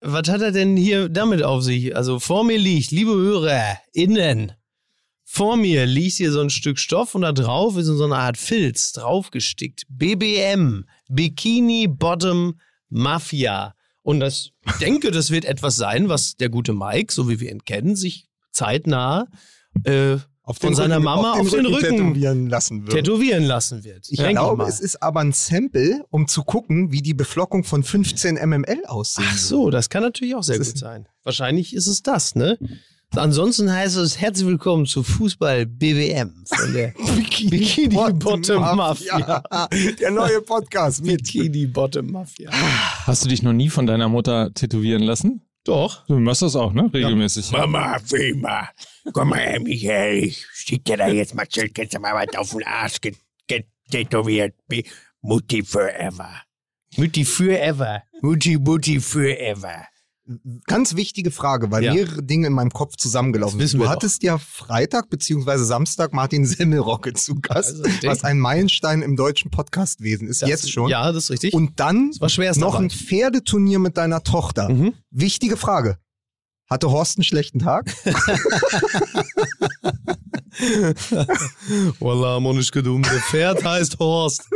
was hat er denn hier damit auf sich? Also vor mir liegt, liebe Hörer, innen, vor mir liegt hier so ein Stück Stoff und da drauf ist so eine Art Filz draufgestickt. BBM, Bikini Bottom Mafia. Und das, ich denke, das wird etwas sein, was der gute Mike, so wie wir ihn kennen, sich zeitnah äh, Auf von seiner Rücken- Mama auf den Rücken tätowieren lassen würde. tätowieren lassen wird. Ich Denke glaube, mal. es ist aber ein Sample, um zu gucken, wie die Beflockung von 15 mml aussieht. Ach so, das kann natürlich auch sehr Das gut sein. Wahrscheinlich ist es das, ne? Ansonsten heißt es herzlich willkommen zu Fußball BBM von der Bikini Bottom Mafia. Der neue Podcast mit. Bikini Bottom Mafia. Hast du dich noch nie von deiner Mutter tätowieren lassen? Doch. Du machst das auch, ne? Regelmäßig. Mama, Wilma, komm mal her, Michael. Ich schick dir da jetzt mal Schild, kannst du mal was auf den Arsch get- get- tätowiert. Mutti forever. Mutti forever. Mutti, Mutti forever. Ganz wichtige Frage, weil Ja. mehrere Dinge in meinem Kopf zusammengelaufen sind. Du hattest ja Freitag beziehungsweise Samstag Martin Semmelrocke zu Gast, Also, was ein Meilenstein im deutschen Podcastwesen ist, Das- jetzt schon. Ja, das ist richtig. Und dann noch ein. Pferdeturnier mit deiner Tochter. Mhm. Wichtige Frage. Hatte Horst einen schlechten Tag? Wallah, Monisch gedum. Der Pferd heißt Horst.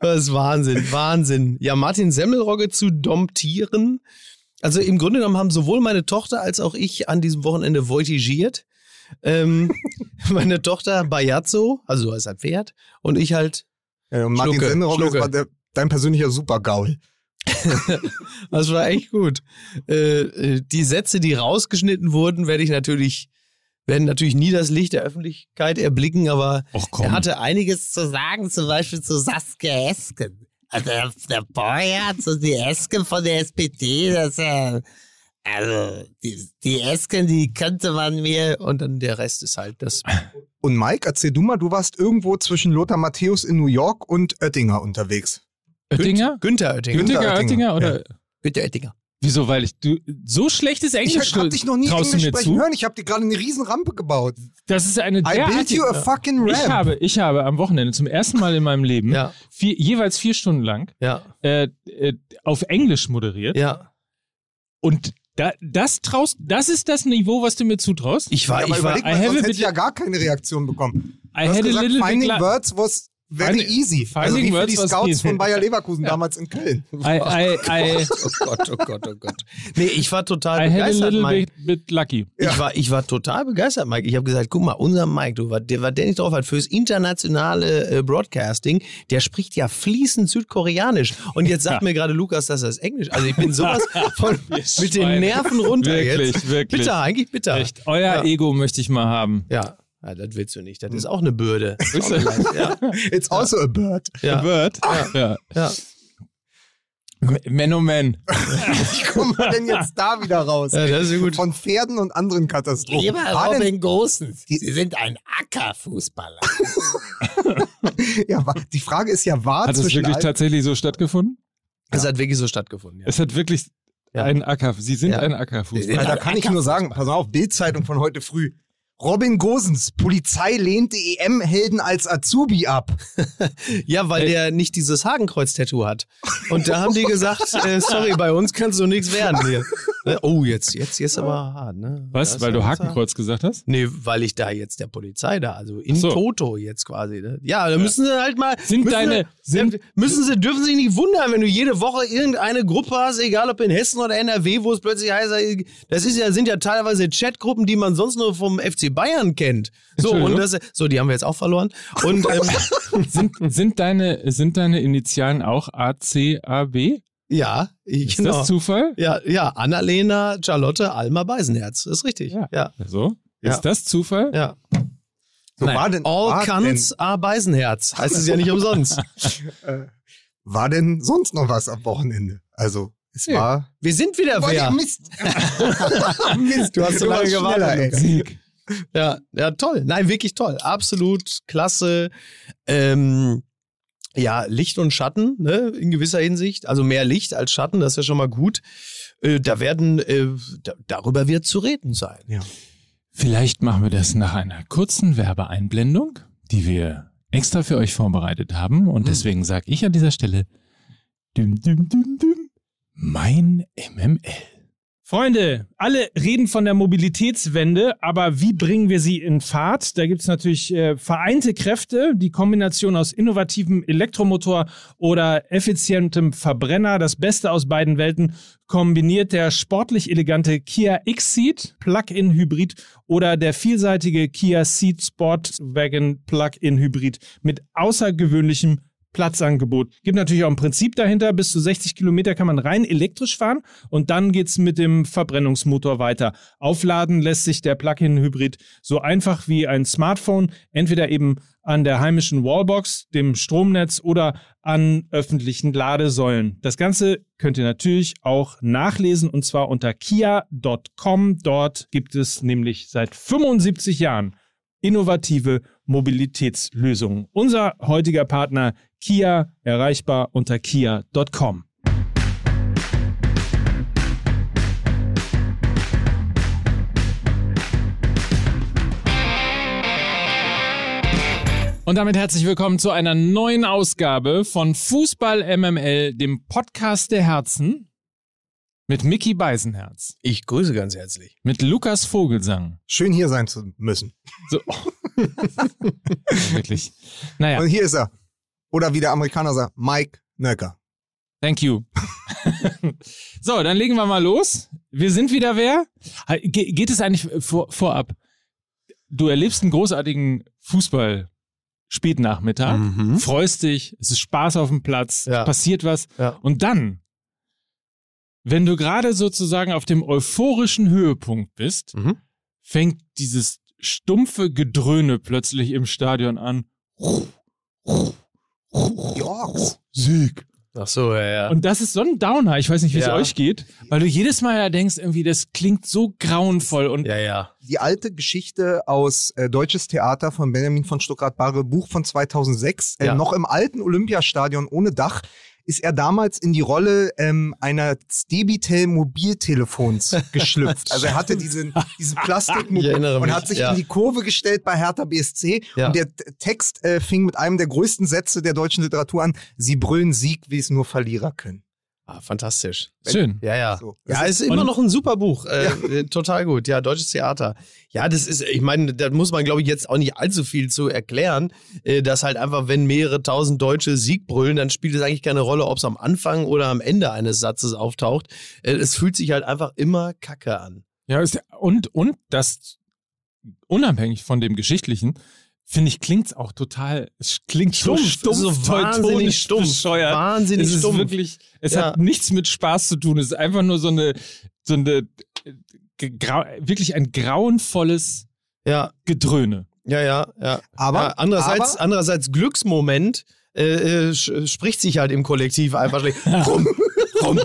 Das ist Wahnsinn, Wahnsinn. Ja, Martin Semmelrogge zu domptieren. Also im Grunde genommen haben sowohl meine Tochter als auch ich an diesem Wochenende voltigiert. Ähm, meine Tochter Bajazzo, also so heißt ein Pferd, und ich halt, Ja, und Martin Schlucke, Schlucke. war der, dein persönlicher Supergaul. das war echt gut. Äh, äh, die Sätze, die rausgeschnitten wurden, werde ich natürlich, werden natürlich nie das Licht der Öffentlichkeit erblicken, aber er hatte einiges zu sagen, zum Beispiel zu Saskia Esken. Also der, der Boyert, so die Esken von der SPD, das ist ja, also die, die Esken, die könnte man mir und dann der Rest ist halt das. Und Mike, erzähl du mal, du warst irgendwo zwischen Lothar Matthäus in New York und Oettinger unterwegs. Oettinger? Günther Oettinger. Günther Oettinger, Oettinger? Oder? Günther Oettinger. Wieso? Weil ich, du, so schlechtes Englisch Ich hab dich noch nie traust Englisch mir sprechen zu? hören. Ich habe dir gerade eine riesen Rampe gebaut. Das ist eine I built you a fucking Ich ramp. habe, ich habe am Wochenende zum ersten Mal in meinem Leben Ja, vier, jeweils vier Stunden lang ja, äh, äh, auf Englisch moderiert. ja. Und da, das traust, das ist das Niveau, was du mir zutraust? Ich war, Ja, aber ich war, überleg I mal, sonst hätte bit- ich ja gar keine Reaktion bekommen. I Du hast had a gesagt, little bit finding la- words was very Finding- easy. finding also wie für words die was Scouts von Bayer Leverkusen damals in Köln. I, I, I, oh Gott, oh Gott, oh Gott. Nee, ich war total I had a begeistert, little Mike. bit, lucky. Ich, war, ich war total begeistert, Mike. Ich habe gesagt, guck mal, unser Mike, du, was der, was der nicht drauf hat, fürs internationale äh, Broadcasting, der spricht ja fließend Südkoreanisch. Und jetzt sagt mir gerade Lukas, dass das Englisch. Also ich bin sowas von mit den. Nerven runter Wirklich, jetzt. wirklich. Bitter, eigentlich bitter. Echt, euer Ja. Ego möchte ich mal haben. Ja. Ja, das willst du nicht. Das ist auch eine Bürde. ja, It's also a bird. ja, Wird? Ja. ja. Man oh man. Wie kommen wir denn jetzt da wieder raus? Ja, das ist gut. Von Pferden und anderen Katastrophen. Lieber War denn, Robin Gosens, Sie sind ein Ackerfußballer. ja, die Frage ist ja, war Hat es wirklich all- tatsächlich so stattgefunden? Es hat wirklich so stattgefunden. Ja. Es hat wirklich Ja. ein Acker. Sie sind Ja. ein Ackerfußball. Ja, da kann ich nur sagen, pass auf, Bildzeitung von heute früh. Robin Gosens, Polizei lehnte EM-Helden als Azubi ab. Ja, weil Ey. der nicht dieses Hakenkreuz-Tattoo hat. Und da haben die gesagt, äh, sorry, bei uns kannst du nichts werden hier. Ne? Oh, jetzt, jetzt, jetzt aber hart, ne? Was? Weil du Hakenkreuz gesagt hast? Nee, weil ich da jetzt der Polizei da, also in so. Toto jetzt quasi, ne? Ja, da müssen sie halt mal. Sind müssen deine- Sie, sind- müssen sie, dürfen sich nicht wundern, wenn du jede Woche irgendeine Gruppe hast, egal ob in Hessen oder NRW, wo es plötzlich heißt, äh, das ist ja, sind ja teilweise Chatgruppen, die man sonst nur vom FC Bayern kennt. So, und das, so, die haben wir jetzt auch verloren. Und, ähm, Sind, sind, deine, sind deine Initialen auch ACAB? ja, ich, Ist genau. das Zufall? Ja, ja, Annalena, Charlotte, Alma Beisenherz. Das ist richtig. Ja. Ja. So? Ist Ja. das Zufall? ja. So Nein, war denn, All war, Cunts are Beisenherz. Heißt es ja nicht umsonst. denn, äh, war denn sonst noch was am Wochenende? Also, es Ja. war. Wir sind wieder wer. Mist. Mist, Du hast so lange gewartet. Sieg. Ja, ja, toll. Nein, wirklich toll. Absolut klasse. Ähm, ja, Licht und Schatten, ne, in gewisser Hinsicht. Also mehr Licht als Schatten, das ist ja schon mal gut. Äh, da werden, äh, da, darüber wird zu reden sein. Ja. Vielleicht machen wir das nach einer kurzen Werbeeinblendung, die wir extra für euch vorbereitet haben. Und deswegen sage ich an dieser Stelle, düm, düm, düm, düm, mein MML. Freunde, alle reden von der Mobilitätswende, aber wie bringen wir sie in Fahrt? Da gibt es natürlich äh, vereinte Kräfte, die Kombination aus innovativem Elektromotor oder effizientem Verbrenner, das Beste aus beiden Welten, kombiniert der sportlich elegante Kia X-Seat Plug-in Hybrid oder der vielseitige Kia Ceed Sportwagen Plug-in Hybrid mit außergewöhnlichem Platzangebot. Gibt natürlich auch ein Prinzip dahinter. Bis zu 60 Kilometer kann man rein elektrisch fahren und dann geht's mit dem Verbrennungsmotor weiter. Aufladen lässt sich der Plug-in-Hybrid so einfach wie ein Smartphone, entweder eben an der heimischen Wallbox, dem Stromnetz oder an öffentlichen Ladesäulen. Das Ganze könnt ihr natürlich auch nachlesen und zwar unter kia.com. Dort gibt es nämlich seit 75 Jahren innovative Mobilitätslösungen. Unser heutiger Partner Kia erreichbar unter kia.com. Und damit herzlich willkommen zu einer neuen Ausgabe von Fußball MML, dem Podcast der Herzen mit Mickey Beisenherz, Ich grüße ganz herzlich. mit Lukas Vogelsang. Schön hier sein zu müssen. So. Wirklich. Naja, Und hier ist er. Oder wie der Amerikaner sagt, Mike Nöcker. thank you. so, dann legen wir mal los. Wir sind wieder wer? Ge geht es eigentlich vor vorab? Du erlebst einen großartigen Fußball. Spätnachmittag, Mhm. freust dich, es ist Spaß auf dem Platz, Ja. passiert was. Ja. Und dann, wenn du gerade sozusagen auf dem euphorischen Höhepunkt bist, Mhm. fängt dieses stumpfe Gedröhne plötzlich im Stadion an. Die Orks. Sieg. Ach so, ja, ja. Und das ist so ein Downer. Ich weiß nicht, wie es Ja. euch geht, weil du jedes Mal ja denkst, irgendwie, das klingt so grauenvoll und ja, ja. Die alte Geschichte aus äh, Deutsches Theater von Benjamin von Stuttgart-Barre, Buch von 2006, äh, Ja. noch im alten Olympiastadion ohne Dach, ist er damals in die Rolle ähm, einer Debitel Mobiltelefons geschlüpft. also er hatte diesen, diesen Plastik Ich erinnere und hat sich ja. in die Kurve gestellt bei Hertha BSC Ja. und der Text äh, fing mit einem der größten Sätze der deutschen Literatur an. Sie brüllen Sieg, wie es nur Verlierer können. Ah, fantastisch. schön. Ja, ja. So. Ja, ist immer noch ein super Buch. Äh, äh, Total gut. Ja, deutsches Theater. Ja, das ist, ich meine, da muss man, glaube ich, jetzt auch nicht allzu viel zu erklären, äh, dass halt einfach, wenn mehrere tausend Deutsche Sieg brüllen, dann spielt es eigentlich keine Rolle, ob es am Anfang oder am Ende eines Satzes auftaucht. Äh, es fühlt sich halt einfach immer kacke an. Ja, ist, und, und das, unabhängig von dem Geschichtlichen, finde ich, klingt's auch total, es klingt so stumpf, so teutonisch wahnsinnig stumpf. bescheuert. Wahnsinnig es ist stumpf. wirklich, es Ja. hat nichts mit Spaß zu tun. Es ist einfach nur so eine, so eine, äh, grau, wirklich ein grauenvolles Ja, Gedröhne. ja, ja, ja. Aber, ja, andererseits, aber andererseits Glücksmoment äh, äh, spricht sich halt im Kollektiv einfach schlecht. Rum,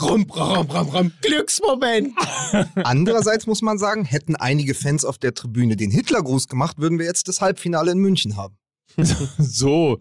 rum, rum, rum, rum. Glücksmoment. Andererseits muss man sagen, hätten einige Fans auf der Tribüne den Hitlergruß gemacht, würden wir jetzt das Halbfinale in München haben. So.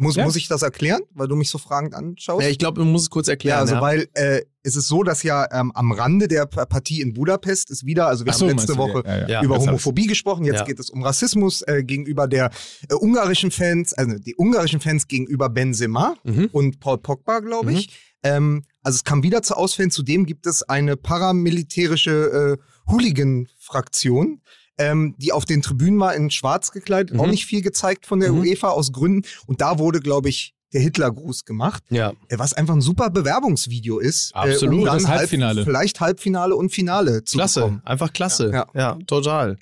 Muss, Ja. muss ich das erklären, weil du mich so fragend anschaust? Ja, ich glaube, man muss es kurz Ja, erklären. also ja. weil äh, es ist so, dass ja ähm, am Rande der Partie in Budapest ist wieder, also wir so, haben letzte Woche ja, ja, Ja. über Homophobie gesprochen, jetzt Ja. geht es um Rassismus äh, gegenüber der äh, ungarischen Fans, also die ungarischen Fans gegenüber Benzema Mhm. und Paul Pogba, glaube ich. Ähm, also es kam wieder zu Ausfällen. Zudem gibt es eine paramilitärische äh, Hooligan-Fraktion, ähm, die auf den Tribünen war in schwarz gekleidet, Mhm. auch nicht viel gezeigt von der Mhm. UEFA aus Gründen. Und da wurde, glaube ich, der Hitlergruß gemacht, Ja. äh, was einfach ein super Bewerbungsvideo ist. Absolut, äh, um dann das Halbfinale. Halb, vielleicht Halbfinale und Finale zu Klasse, bekommen. einfach klasse. Ja. Ja, total.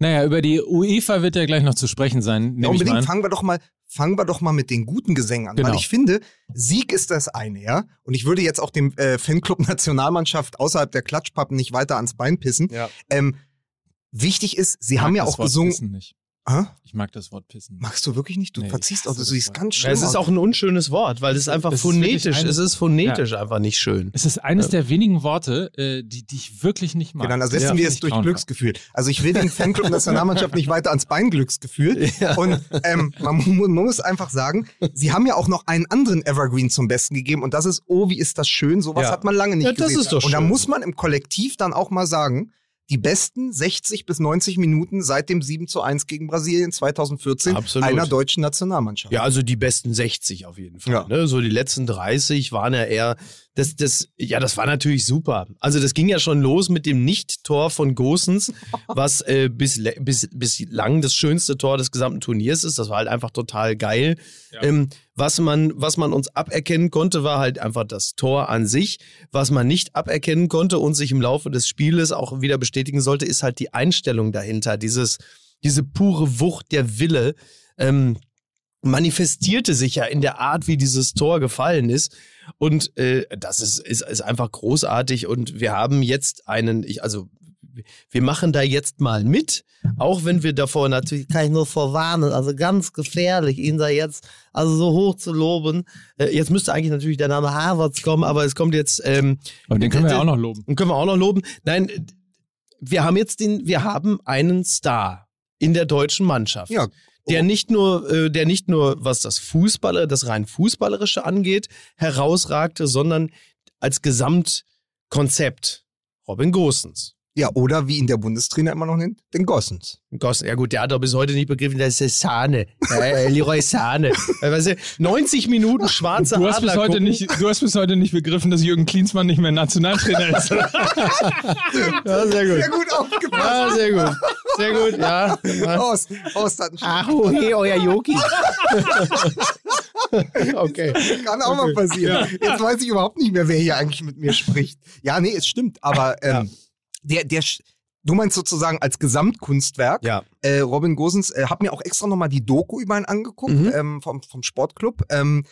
Naja, über die UEFA wird ja gleich noch zu sprechen sein, Ja, unbedingt an. fangen wir doch mal fangen wir doch mal mit den guten Gesängen an, Genau. weil ich finde, Sieg ist das eine, ja. Und ich würde jetzt auch dem äh, Fanclub Nationalmannschaft außerhalb der Klatschpappen nicht weiter ans Bein pissen. Ja. Ähm, wichtig ist, sie Ich haben ja auch Wort gesungen. Pissen nicht. Hä? Ich mag das Wort Pissen. Magst du wirklich nicht? Du Nee, verziehst auch, du siehst das ganz Ja, schlimm es ist auch ein unschönes Wort, weil es einfach Es ist phonetisch, eine- es ist phonetisch einfach nicht schön. Es ist eines der wenigen Worte, äh, die, die ich wirklich nicht mag. Dann ersetzen Ja. wir es durch. Glücksgefühl. Also ich will den Fanclub Nationalmannschaft nicht weiter ans Bein Glücksgefühl. Ja. Und ähm, man, man muss einfach sagen, sie haben ja auch noch einen anderen Evergreen zum Besten gegeben und das ist, oh, wie ist das schön, sowas Ja. hat man lange nicht Ja, das gesehen. ist doch und da schön. muss man im Kollektiv dann auch mal sagen, die besten 60 bis 90 Minuten seit dem 7 zu 1 gegen Brasilien 2014 Absolut. einer deutschen Nationalmannschaft. Ja, also die besten 60 auf jeden Fall. Ja. Ne? So die letzten 30 waren ja eher, das, das, ja, das war natürlich super. Also das ging ja schon los mit dem Nicht-Tor von Gosens, was äh, bis, bis, bislang das schönste Tor des gesamten Turniers ist. Das war halt einfach total geil. Ja. Ähm, was, man, was man uns aberkennen konnte, war halt einfach das Tor an sich. Was man nicht aberkennen konnte und sich im Laufe des Spieles auch wieder bestätigen sollte, ist halt die Einstellung dahinter. Dieses, diese pure Wucht, der Wille. Ähm, manifestierte sich ja in der Art, wie dieses Tor gefallen ist. Und äh, das ist, ist, ist einfach großartig. Und wir haben jetzt einen, ich, also wir machen da jetzt mal mit, auch wenn wir davor natürlich, kann ich nur vorwarnen, also ganz gefährlich, ihn da jetzt also so hoch zu loben. Äh, jetzt müsste eigentlich natürlich der Name Harvards kommen, aber es kommt jetzt. Ähm, Aber den können wir ja auch noch loben. den können wir auch noch loben. Nein, wir haben jetzt den, wir haben einen Star in der deutschen Mannschaft. Ja. Der nicht nur, äh, der nicht nur, was das Fußballer, das rein Fußballerische angeht, herausragte, sondern als Gesamtkonzept. Robin Gosens. Ja, oder wie ihn der Bundestrainer immer noch nennt, den Gossens. Gossen, ja gut, der hat doch bis heute nicht begriffen, das ist Sahne. Äh, Leroy Sahne. Äh, weißt du, 90 Minuten schwarze Du hast, bis Adler heute gucken. nicht, du hast bis heute nicht begriffen, dass Jürgen Klinsmann nicht mehr Nationaltrainer ist. Ja, sehr gut. Sehr gut aufgepasst. Ja, sehr gut. Sehr gut, ja. ja. Aus, aus, das Ach, oh, hey, euer Yogi. okay. kann auch mal passieren. Jetzt weiß ich überhaupt nicht mehr, wer hier eigentlich mit mir spricht. Ja, nee, es stimmt, aber ähm, der, der, du meinst sozusagen als Gesamtkunstwerk. Ja. Äh, Robin Gosens, äh, hab mir auch extra nochmal die Doku über ihn angeguckt, Mhm. ähm, vom, vom Sportclub. Ähm,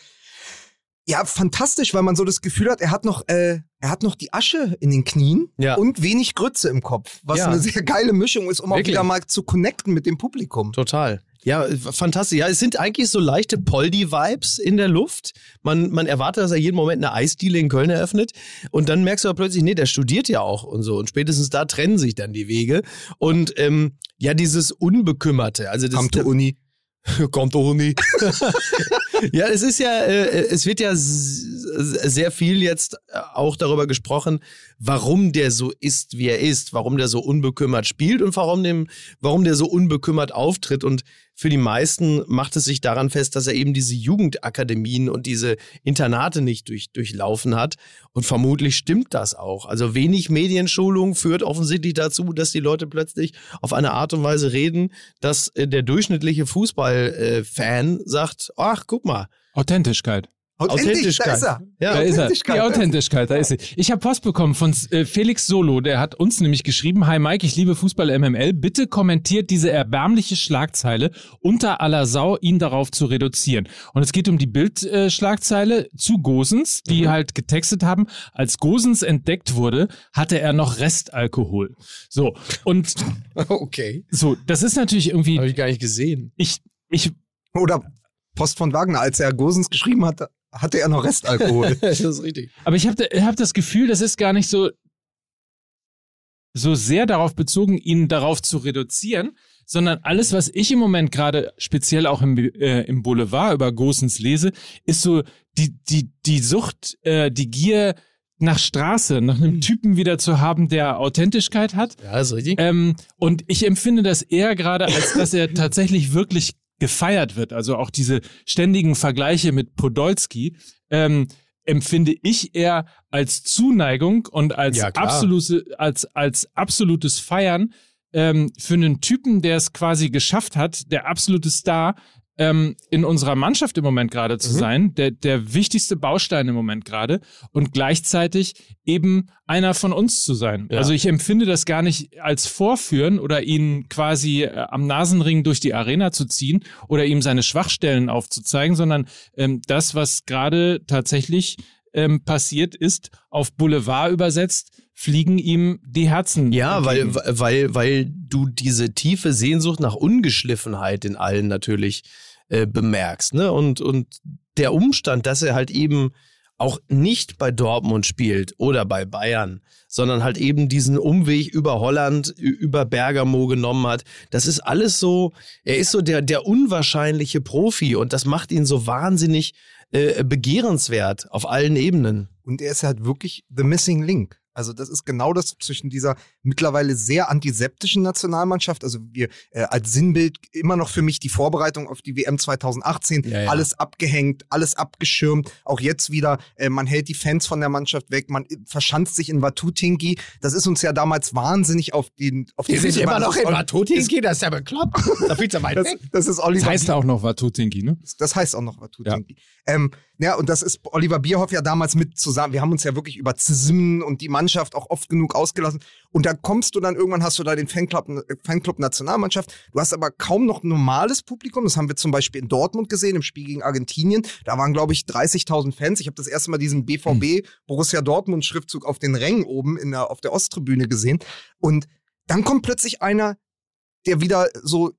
ja, fantastisch, weil man so das Gefühl hat, er hat noch, äh, er hat noch die Asche in den Knien Ja. und wenig Grütze im Kopf, was Ja. eine sehr geile Mischung ist, um auch Wirklich. wieder mal zu connecten mit dem Publikum. Total. Ja, fantastisch. Ja, es sind eigentlich so leichte Poldi-Vibes in der Luft. Man, man erwartet, dass er jeden Moment eine Eisdiele in Köln eröffnet. Und dann merkst du aber plötzlich, nee, der studiert ja auch und so. Und spätestens da trennen sich dann die Wege. Und ähm, ja, dieses Unbekümmerte. Also das, Kam zur Uni. Kommt doch nie. ja, es ist ja, äh, es wird ja sehr viel jetzt äh, auch darüber gesprochen, warum der so ist, wie er ist, warum der so unbekümmert spielt und warum, dem, warum der so unbekümmert auftritt. Und für die meisten macht es sich daran fest, dass er eben diese Jugendakademien und diese Internate nicht durch, durchlaufen hat. Und vermutlich stimmt das auch. Also wenig Medienschulung führt offensichtlich dazu, dass die Leute plötzlich auf eine Art und Weise reden, dass äh, der durchschnittliche Fußballfan sagt, ach, guck mal, Authentischkeit. Authentisch, da ist er. Ja, Da ist er. Authentischkeit. Die Authentischkeit, da ist sie. Ich habe Post bekommen von äh, Felix Solo, der hat uns nämlich geschrieben, Hi Mike, ich liebe Fußball MML, bitte kommentiert diese erbärmliche Schlagzeile unter aller Sau, ihn darauf zu reduzieren. Und es geht um die Bildschlagzeile äh, zu Gosens, die Mhm. halt getextet haben, als Gosens entdeckt wurde, hatte er noch Restalkohol. So, und okay. so, das ist natürlich irgendwie, Habe ich gar nicht gesehen. ich, ich Oder Post von Wagner, als er Gosens geschrieben hatte, hatte er noch Restalkohol. das ist richtig. Aber ich habe hab das Gefühl, das ist gar nicht so, so sehr darauf bezogen, ihn darauf zu reduzieren, sondern alles, was ich im Moment gerade speziell auch im, äh, im Boulevard über Gosens lese, ist so die, die, die Sucht, äh, die Gier nach Straße, nach einem Typen wieder zu haben, der Authentischkeit hat. Ja, ist richtig. Ähm, und ich empfinde das eher gerade, als dass er tatsächlich wirklich gefeiert wird. Also auch diese ständigen Vergleiche mit Podolski ähm, empfinde ich eher als Zuneigung und als, Ja, absolute, als, als absolutes Feiern ähm, für einen Typen, der es quasi geschafft hat, der absolute Star ähm, in unserer Mannschaft im Moment gerade zu Mhm. sein, der, der wichtigste Baustein im Moment gerade und gleichzeitig eben einer von uns zu sein. Ja. Also ich empfinde das gar nicht als Vorführen oder ihn quasi äh, am Nasenring durch die Arena zu ziehen oder ihm seine Schwachstellen aufzuzeigen, sondern ähm, das, was gerade tatsächlich ähm, passiert ist, auf Boulevard übersetzt, fliegen ihm die Herzen. Ja, weil, weil, weil du diese tiefe Sehnsucht nach Ungeschliffenheit in allen natürlich äh, bemerkst. Ne? Und, und der Umstand, dass er halt eben auch nicht bei Dortmund spielt oder bei Bayern, sondern halt eben diesen Umweg über Holland, über Bergamo genommen hat. Das ist alles so, er ist so der, der unwahrscheinliche Profi und das macht ihn so wahnsinnig äh, begehrenswert auf allen Ebenen. Und er ist halt wirklich the missing link. Also das ist genau das zwischen dieser mittlerweile sehr antiseptischen Nationalmannschaft, also wir äh, als Sinnbild immer noch für mich die Vorbereitung auf die WM 2018, Ja, ja. alles abgehängt, alles abgeschirmt, auch jetzt wieder, äh, man hält die Fans von der Mannschaft weg, man äh, verschanzt sich in Watutinki. Das ist uns ja damals wahnsinnig auf den auf Die sind immer noch in ist- Watutinski, das ist ja bekloppt. Da viel zu weit das, weg. das ist Oliver Das heißt auch noch Watutinki, ne? das heißt auch noch Watutinki. Ähm, ja, und das ist Oliver Bierhoff ja damals mit zusammen. Wir haben uns ja wirklich über Zismen und die Mannschaft auch oft genug ausgelassen. Und da kommst du dann irgendwann, hast du da den Fanclub, Fanclub Nationalmannschaft. Du hast aber kaum noch normales Publikum. Das haben wir zum Beispiel in Dortmund gesehen, im Spiel gegen Argentinien. Da waren, glaube ich, 30.000 Fans. Ich habe das erste Mal diesen BVB Borussia Dortmund Schriftzug auf den Rängen oben in der, auf der Osttribüne gesehen. Und dann kommt plötzlich einer, der wieder so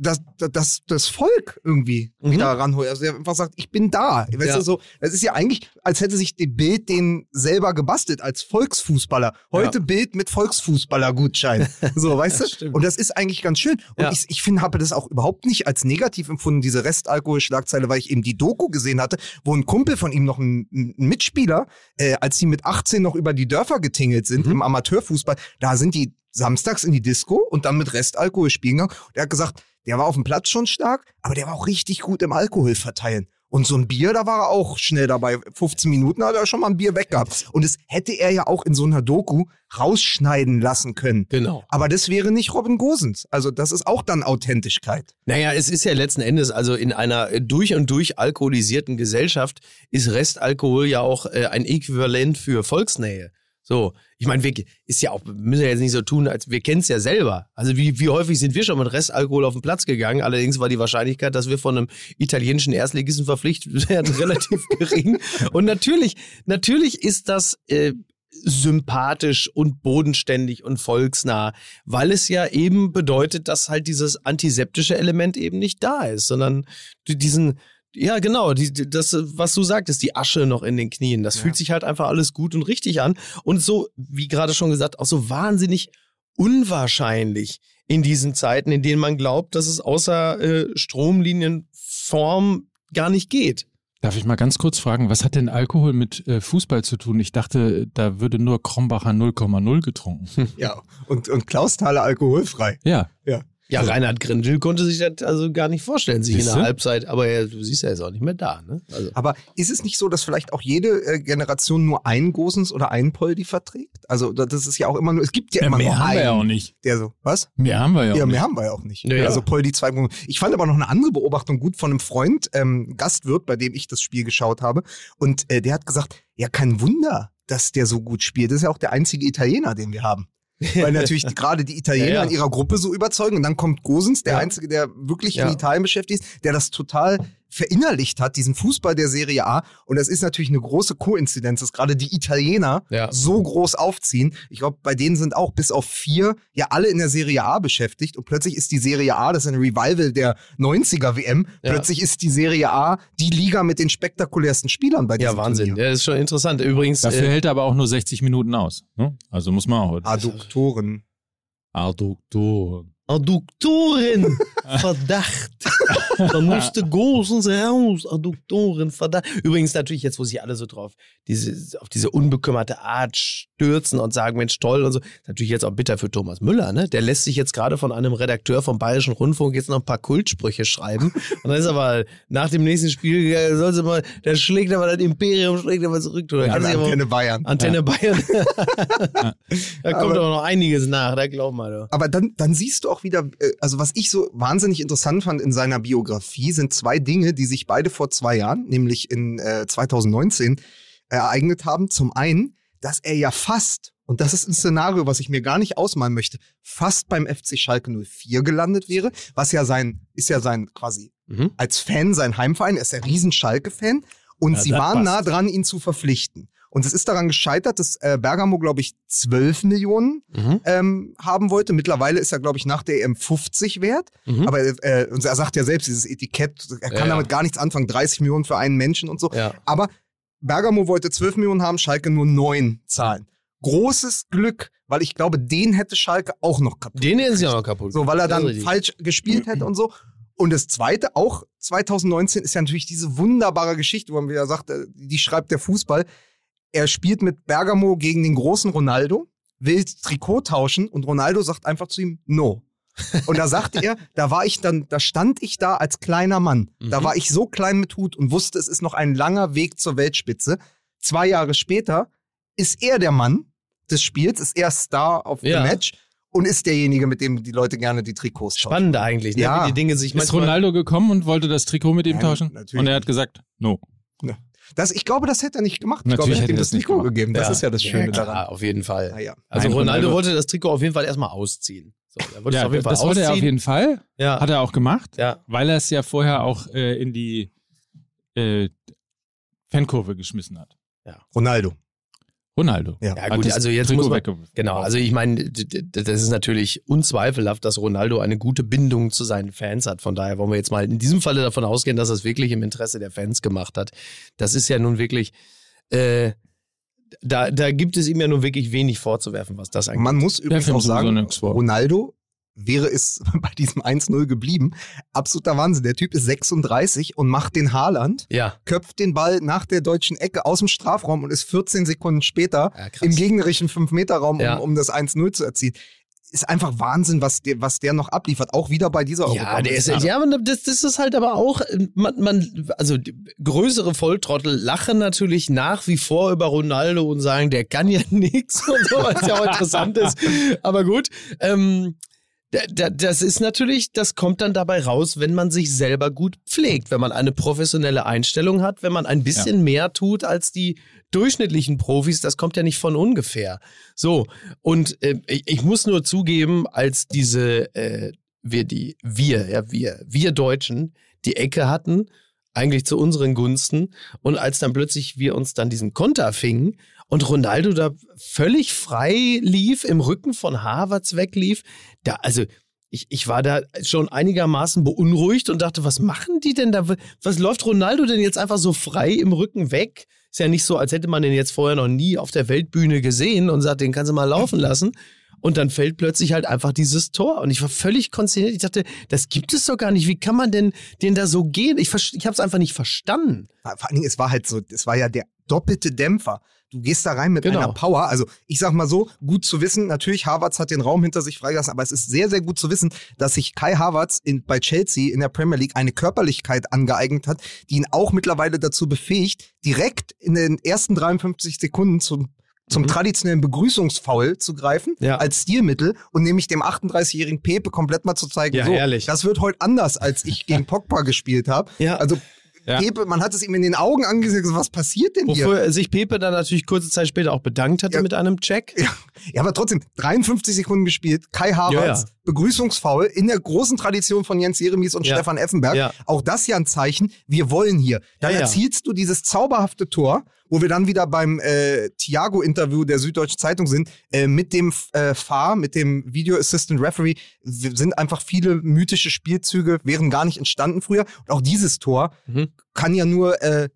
das, das, das Volk irgendwie Mhm. wieder ranholt. Also der einfach sagt, ich bin da. Weißt Ja. du, so, das ist ja eigentlich, als hätte sich die Bild den selber gebastelt als Volksfußballer. Heute Bild mit Volksfußballer-Gutschein. So, weißt du? stimmt. Und das ist eigentlich ganz schön. Und Ja. ich, ich finde, habe das auch überhaupt nicht als negativ empfunden, diese Restalkohol-Schlagzeile, weil ich eben die Doku gesehen hatte, wo ein Kumpel von ihm noch ein, ein Mitspieler, äh, als die mit 18 noch über die Dörfer getingelt sind Mhm. im Amateurfußball, da sind die samstags in die Disco und dann mit Restalkohol spielen gegangen. Und er hat gesagt, der war auf dem Platz schon stark, aber der war auch richtig gut im Alkohol verteilen. Und so ein Bier, da war er auch schnell dabei. 15 Minuten hat er schon mal ein Bier weggehabt. Und das hätte er ja auch in so einer Doku rausschneiden lassen können. Genau. Aber das wäre nicht Robin Gosens. Also das ist auch dann Authentischkeit. Naja, es ist ja letzten Endes, also in einer äh, durch und durch alkoholisierten Gesellschaft ist Restalkohol ja auch äh, ein Äquivalent für Volksnähe. So, ich meine, wir ist ja auch, müssen ja jetzt nicht so tun, als wir kennen es ja selber. Also wie, wie häufig sind wir schon mit Restalkohol auf den Platz gegangen? Allerdings war die Wahrscheinlichkeit, dass wir von einem italienischen Erstligisten verpflichtet werden, relativ gering. Und natürlich, natürlich ist das äh, sympathisch und bodenständig und volksnah, weil es ja eben bedeutet, dass halt dieses antiseptische Element eben nicht da ist, sondern die- diesen, ja genau, die, das, was du sagtest, die Asche noch in den Knien, das Ja. fühlt sich halt einfach alles gut und richtig an und so, wie gerade schon gesagt, auch so wahnsinnig unwahrscheinlich in diesen Zeiten, in denen man glaubt, dass es außer äh, Stromlinienform gar nicht geht. Darf ich mal ganz kurz fragen, was hat denn Alkohol mit äh, Fußball zu tun? Ich dachte, da würde nur Krombacher 0,0 getrunken. Ja. Und, und Klausthaler alkoholfrei. Ja. Ja, Reinhard Grindel konnte sich das also gar nicht vorstellen, sich in Siehste? der Halbzeit, aber er, du siehst ja, er ist auch nicht mehr da. Ne? Also, Aber ist es nicht so, dass vielleicht auch jede äh, Generation nur einen Gosens oder einen Poldi verträgt? Also das ist ja auch immer nur, es gibt ja, immer nur einen, nicht. der so, was? Mehr haben wir ja, Ja, auch nicht. mehr haben wir ja auch nicht. Ja, ja. Also Poldi 2. Ich fand aber noch eine andere Beobachtung gut von einem Freund, ähm, Gastwirt, bei dem ich das Spiel geschaut habe. Und äh, der hat gesagt, ja, kein Wunder, dass der so gut spielt. Das ist ja auch der einzige Italiener, den wir haben. Weil natürlich gerade die Italiener Ja, ja. in ihrer Gruppe so überzeugen. Und dann kommt Gosens, der Ja. Einzige, der wirklich in Italien beschäftigt ist, der das total verinnerlicht hat, diesen Fußball der Serie A. Und das ist natürlich eine große Koinzidenz, dass gerade die Italiener Ja. so groß aufziehen. Ich glaube, bei denen sind auch bis auf vier ja alle in der Serie A beschäftigt. Und plötzlich ist die Serie A, das ist ein Revival der 90er WM, Ja. plötzlich ist die Serie A die Liga mit den spektakulärsten Spielern bei diesem ja, Wahnsinn. Turnier. Ja, das ist schon interessant. Übrigens, Dafür äh, hält er aber auch nur 60 Minuten aus. Ne? Also muss man auch. Adduktoren. Adduktoren. Adduktoren, Verdacht. Da musste Gosens raus, Adduktoren, Verdacht. Übrigens natürlich jetzt, wo sich alle so drauf, diese, auf diese unbekümmerte Art stürzen und sagen, Mensch, toll und so. Ist natürlich jetzt auch bitter für Thomas Müller, ne? Der lässt sich jetzt gerade von einem Redakteur vom Bayerischen Rundfunk jetzt noch ein paar Kultsprüche schreiben. Und dann ist aber nach dem nächsten Spiel, äh, soll sie mal, der schlägt aber das Imperium, schlägt aber zurück. Ja, sich aber- Antenne Bayern. Antenne Bayern. da kommt Aber- aber noch einiges nach, da glaub mal. Du. Aber dann, dann siehst du auch wieder, äh, also was ich so wahnsinnig interessant fand in seiner Biografie, sind zwei Dinge, die sich beide vor zwei Jahren, nämlich in äh, 2019, ereignet haben. Zum einen, dass er ja fast, und das ist ein Szenario, was ich mir gar nicht ausmalen möchte, fast beim FC Schalke 04 gelandet wäre, was ja sein, ist ja sein quasi Mhm. als Fan sein Heimverein, er ist der riesen Schalke-Fan und Ja, sie waren passt. nah dran, ihn zu verpflichten. Und es ist daran gescheitert, dass äh, Bergamo, glaube ich, 12 Millionen Mhm. ähm, haben wollte. Mittlerweile ist er, glaube ich, nach der EM 50 wert. Mhm. Aber äh, und er sagt ja selbst, dieses Etikett, er kann Ja, damit gar nichts anfangen, 30 Millionen für einen Menschen und so. Ja. Aber Bergamo wollte 12 Millionen haben, Schalke nur 9 zahlen. Großes Glück, weil ich glaube, den hätte Schalke auch noch kaputt. Den ist ja noch kaputt. So, weil er dann falsch gespielt hätte und so. Und das zweite, auch 2019, ist ja natürlich diese wunderbare Geschichte, wo man wieder sagt, äh, die schreibt der Fußball. Er spielt mit Bergamo gegen den großen Ronaldo, will Trikot tauschen und Ronaldo sagt einfach zu ihm, no. Und da sagte er, da war ich dann, da stand ich da als kleiner Mann. Da Mhm. war ich so klein mit Hut und wusste, es ist noch ein langer Weg zur Weltspitze. Zwei Jahre später ist er der Mann des Spiels, ist er Star of Ja. the Match und ist derjenige, mit dem die Leute gerne die Trikots tauschen. Spannend eigentlich, ne? Ja. wie die Dinge sich Ist. Ronaldo gekommen und wollte das Trikot mit ihm Nein, tauschen? natürlich Und er hat gesagt, no. Das, ich glaube, das hätte er nicht gemacht. Ich glaube, Natürlich er hätte ihm er das nicht Trikot gegeben. Das Ja. ist ja das Schöne ja, klar, daran. auf jeden Fall. Naja. Also Nein, Ronaldo Ronaldo- wollte das Trikot auf jeden Fall erstmal ausziehen. So, er wollte es Ja, auf jeden Fall das wollte er auf jeden Fall. ja. Hat er auch gemacht, ja. weil er es ja vorher auch äh, in die äh, Fankurve geschmissen hat. Ronaldo. Ronaldo. Ja. Ja, gut, also jetzt Trikot muss man. Genau, also ich meine, das ist natürlich unzweifelhaft, dass Ronaldo eine gute Bindung zu seinen Fans hat. Von daher wollen wir jetzt mal in diesem Falle davon ausgehen, dass er es wirklich im Interesse der Fans gemacht hat. Das ist ja nun wirklich, äh, da, da gibt es ihm ja nun wirklich wenig vorzuwerfen, was das angeht. Man muss übrigens auch sagen. Ronaldo wäre es bei diesem 1-0 geblieben. Absoluter Wahnsinn. Der Typ ist 36 und macht den Haaland, Ja, köpft den Ball nach der deutschen Ecke aus dem Strafraum und ist 14 Sekunden später ja im gegnerischen 5-Meter-Raum, Ja. um, um das 1-0 zu erzielen. Ist einfach Wahnsinn, was der, was der noch abliefert. Auch wieder bei dieser Ja, der ist, ja, das, das ist halt aber auch, man, man, also größere Volltrottel lachen natürlich nach wie vor über Ronaldo und sagen, der kann ja nichts und so, was ja auch interessant ist. Aber gut, ähm, das ist natürlich, das kommt dann dabei raus, wenn man sich selber gut pflegt, wenn man eine professionelle Einstellung hat, wenn man ein bisschen mehr tut als die durchschnittlichen Profis, das kommt ja nicht von ungefähr. So, und äh, ich, ich muss nur zugeben, als diese, äh, wir, die, wir, ja, wir, wir Deutschen, die Ecke hatten, eigentlich zu unseren Gunsten, und als dann plötzlich wir uns dann diesen Konter fingen und Ronaldo da völlig frei lief, im Rücken von Harvards weglief, da, also, ich, ich war da schon einigermaßen beunruhigt und dachte, was machen die denn da? Was läuft Ronaldo denn jetzt einfach so frei im Rücken weg? Ist ja nicht so, als hätte man den jetzt vorher noch nie auf der Weltbühne gesehen und sagt, den kannst du mal laufen lassen. Und dann fällt plötzlich halt einfach dieses Tor. Und ich war völlig konsterniert. Ich dachte, das gibt es doch gar nicht. Wie kann man denn den da so gehen? Ich, ich habe es einfach nicht verstanden. Vor allen Dingen, es war halt so, es war ja der doppelte Dämpfer. Du gehst da rein mit Genau. einer Power. Also ich sag mal so, gut zu wissen, natürlich, Havertz hat den Raum hinter sich freigelassen, aber es ist sehr, sehr gut zu wissen, dass sich Kai Havertz in, bei Chelsea in der Premier League eine Körperlichkeit angeeignet hat, die ihn auch mittlerweile dazu befähigt, direkt in den ersten 53 Sekunden zum zum Mhm. traditionellen Begrüßungsfoul zu greifen, Ja. als Stilmittel und nämlich dem 38-jährigen Pepe komplett mal zu zeigen, Ja, so, ehrlich. das wird heute anders, als ich gegen Pogba gespielt habe. Ja. Also Ja. Pepe, man hat es ihm in den Augen angesehen, was passiert denn hier? Wofür sich Pepe dann natürlich kurze Zeit später auch bedankt hatte Ja. mit einem Check. Ja, ja, aber trotzdem, 53 Sekunden gespielt, Kai Havertz. Begrüßungsfoul in der großen Tradition von Jens Jeremies und. Stefan Effenberg. Auch das ja ein Zeichen, wir wollen hier. Dann erzielst du dieses zauberhafte Tor, wo wir dann wieder beim äh, Thiago-Interview der Süddeutschen Zeitung sind, äh, mit dem äh, Fahr, mit dem Video Assistant Referee, sind einfach viele mythische Spielzüge, wären gar nicht entstanden früher. Und auch dieses Tor Mhm. kann ja nur äh,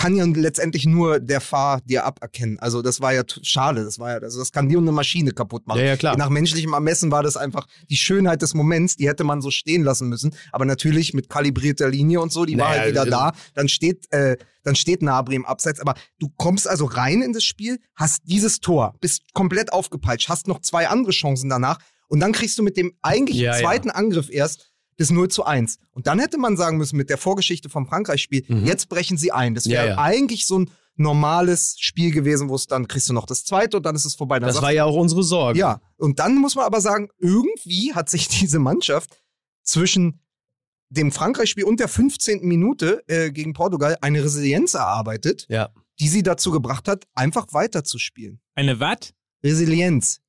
kann ja letztendlich nur der Fahr dir aberkennen. Also das war ja schade, das war ja, also das kann dir eine Maschine kaputt machen. Ja, ja, klar. Nach menschlichem Ermessen war das einfach die Schönheit des Moments, die hätte man so stehen lassen müssen. Aber natürlich mit kalibrierter Linie und so, die war Naja, halt wieder also- da. Dann steht, äh, dann steht Nabri im Abseits. Aber du kommst also rein in das Spiel, hast dieses Tor, bist komplett aufgepeitscht, hast noch zwei andere Chancen danach und dann kriegst du mit dem eigentlich ja. zweiten Angriff erst das 0 zu 1. Und dann hätte man sagen müssen, mit der Vorgeschichte vom Frankreich-Spiel, Mhm. jetzt brechen sie ein. Das Ja, wäre ja. eigentlich so ein normales Spiel gewesen, wo es dann kriegst du noch das zweite und dann ist es vorbei. Dann Das sagst war ja auch unsere Sorge. ja, und dann muss man aber sagen, irgendwie hat sich diese Mannschaft zwischen dem Frankreich-Spiel und der 15. Minute äh, gegen Portugal eine Resilienz erarbeitet, Ja. die sie dazu gebracht hat, einfach weiterzuspielen. Eine was? Resilienz.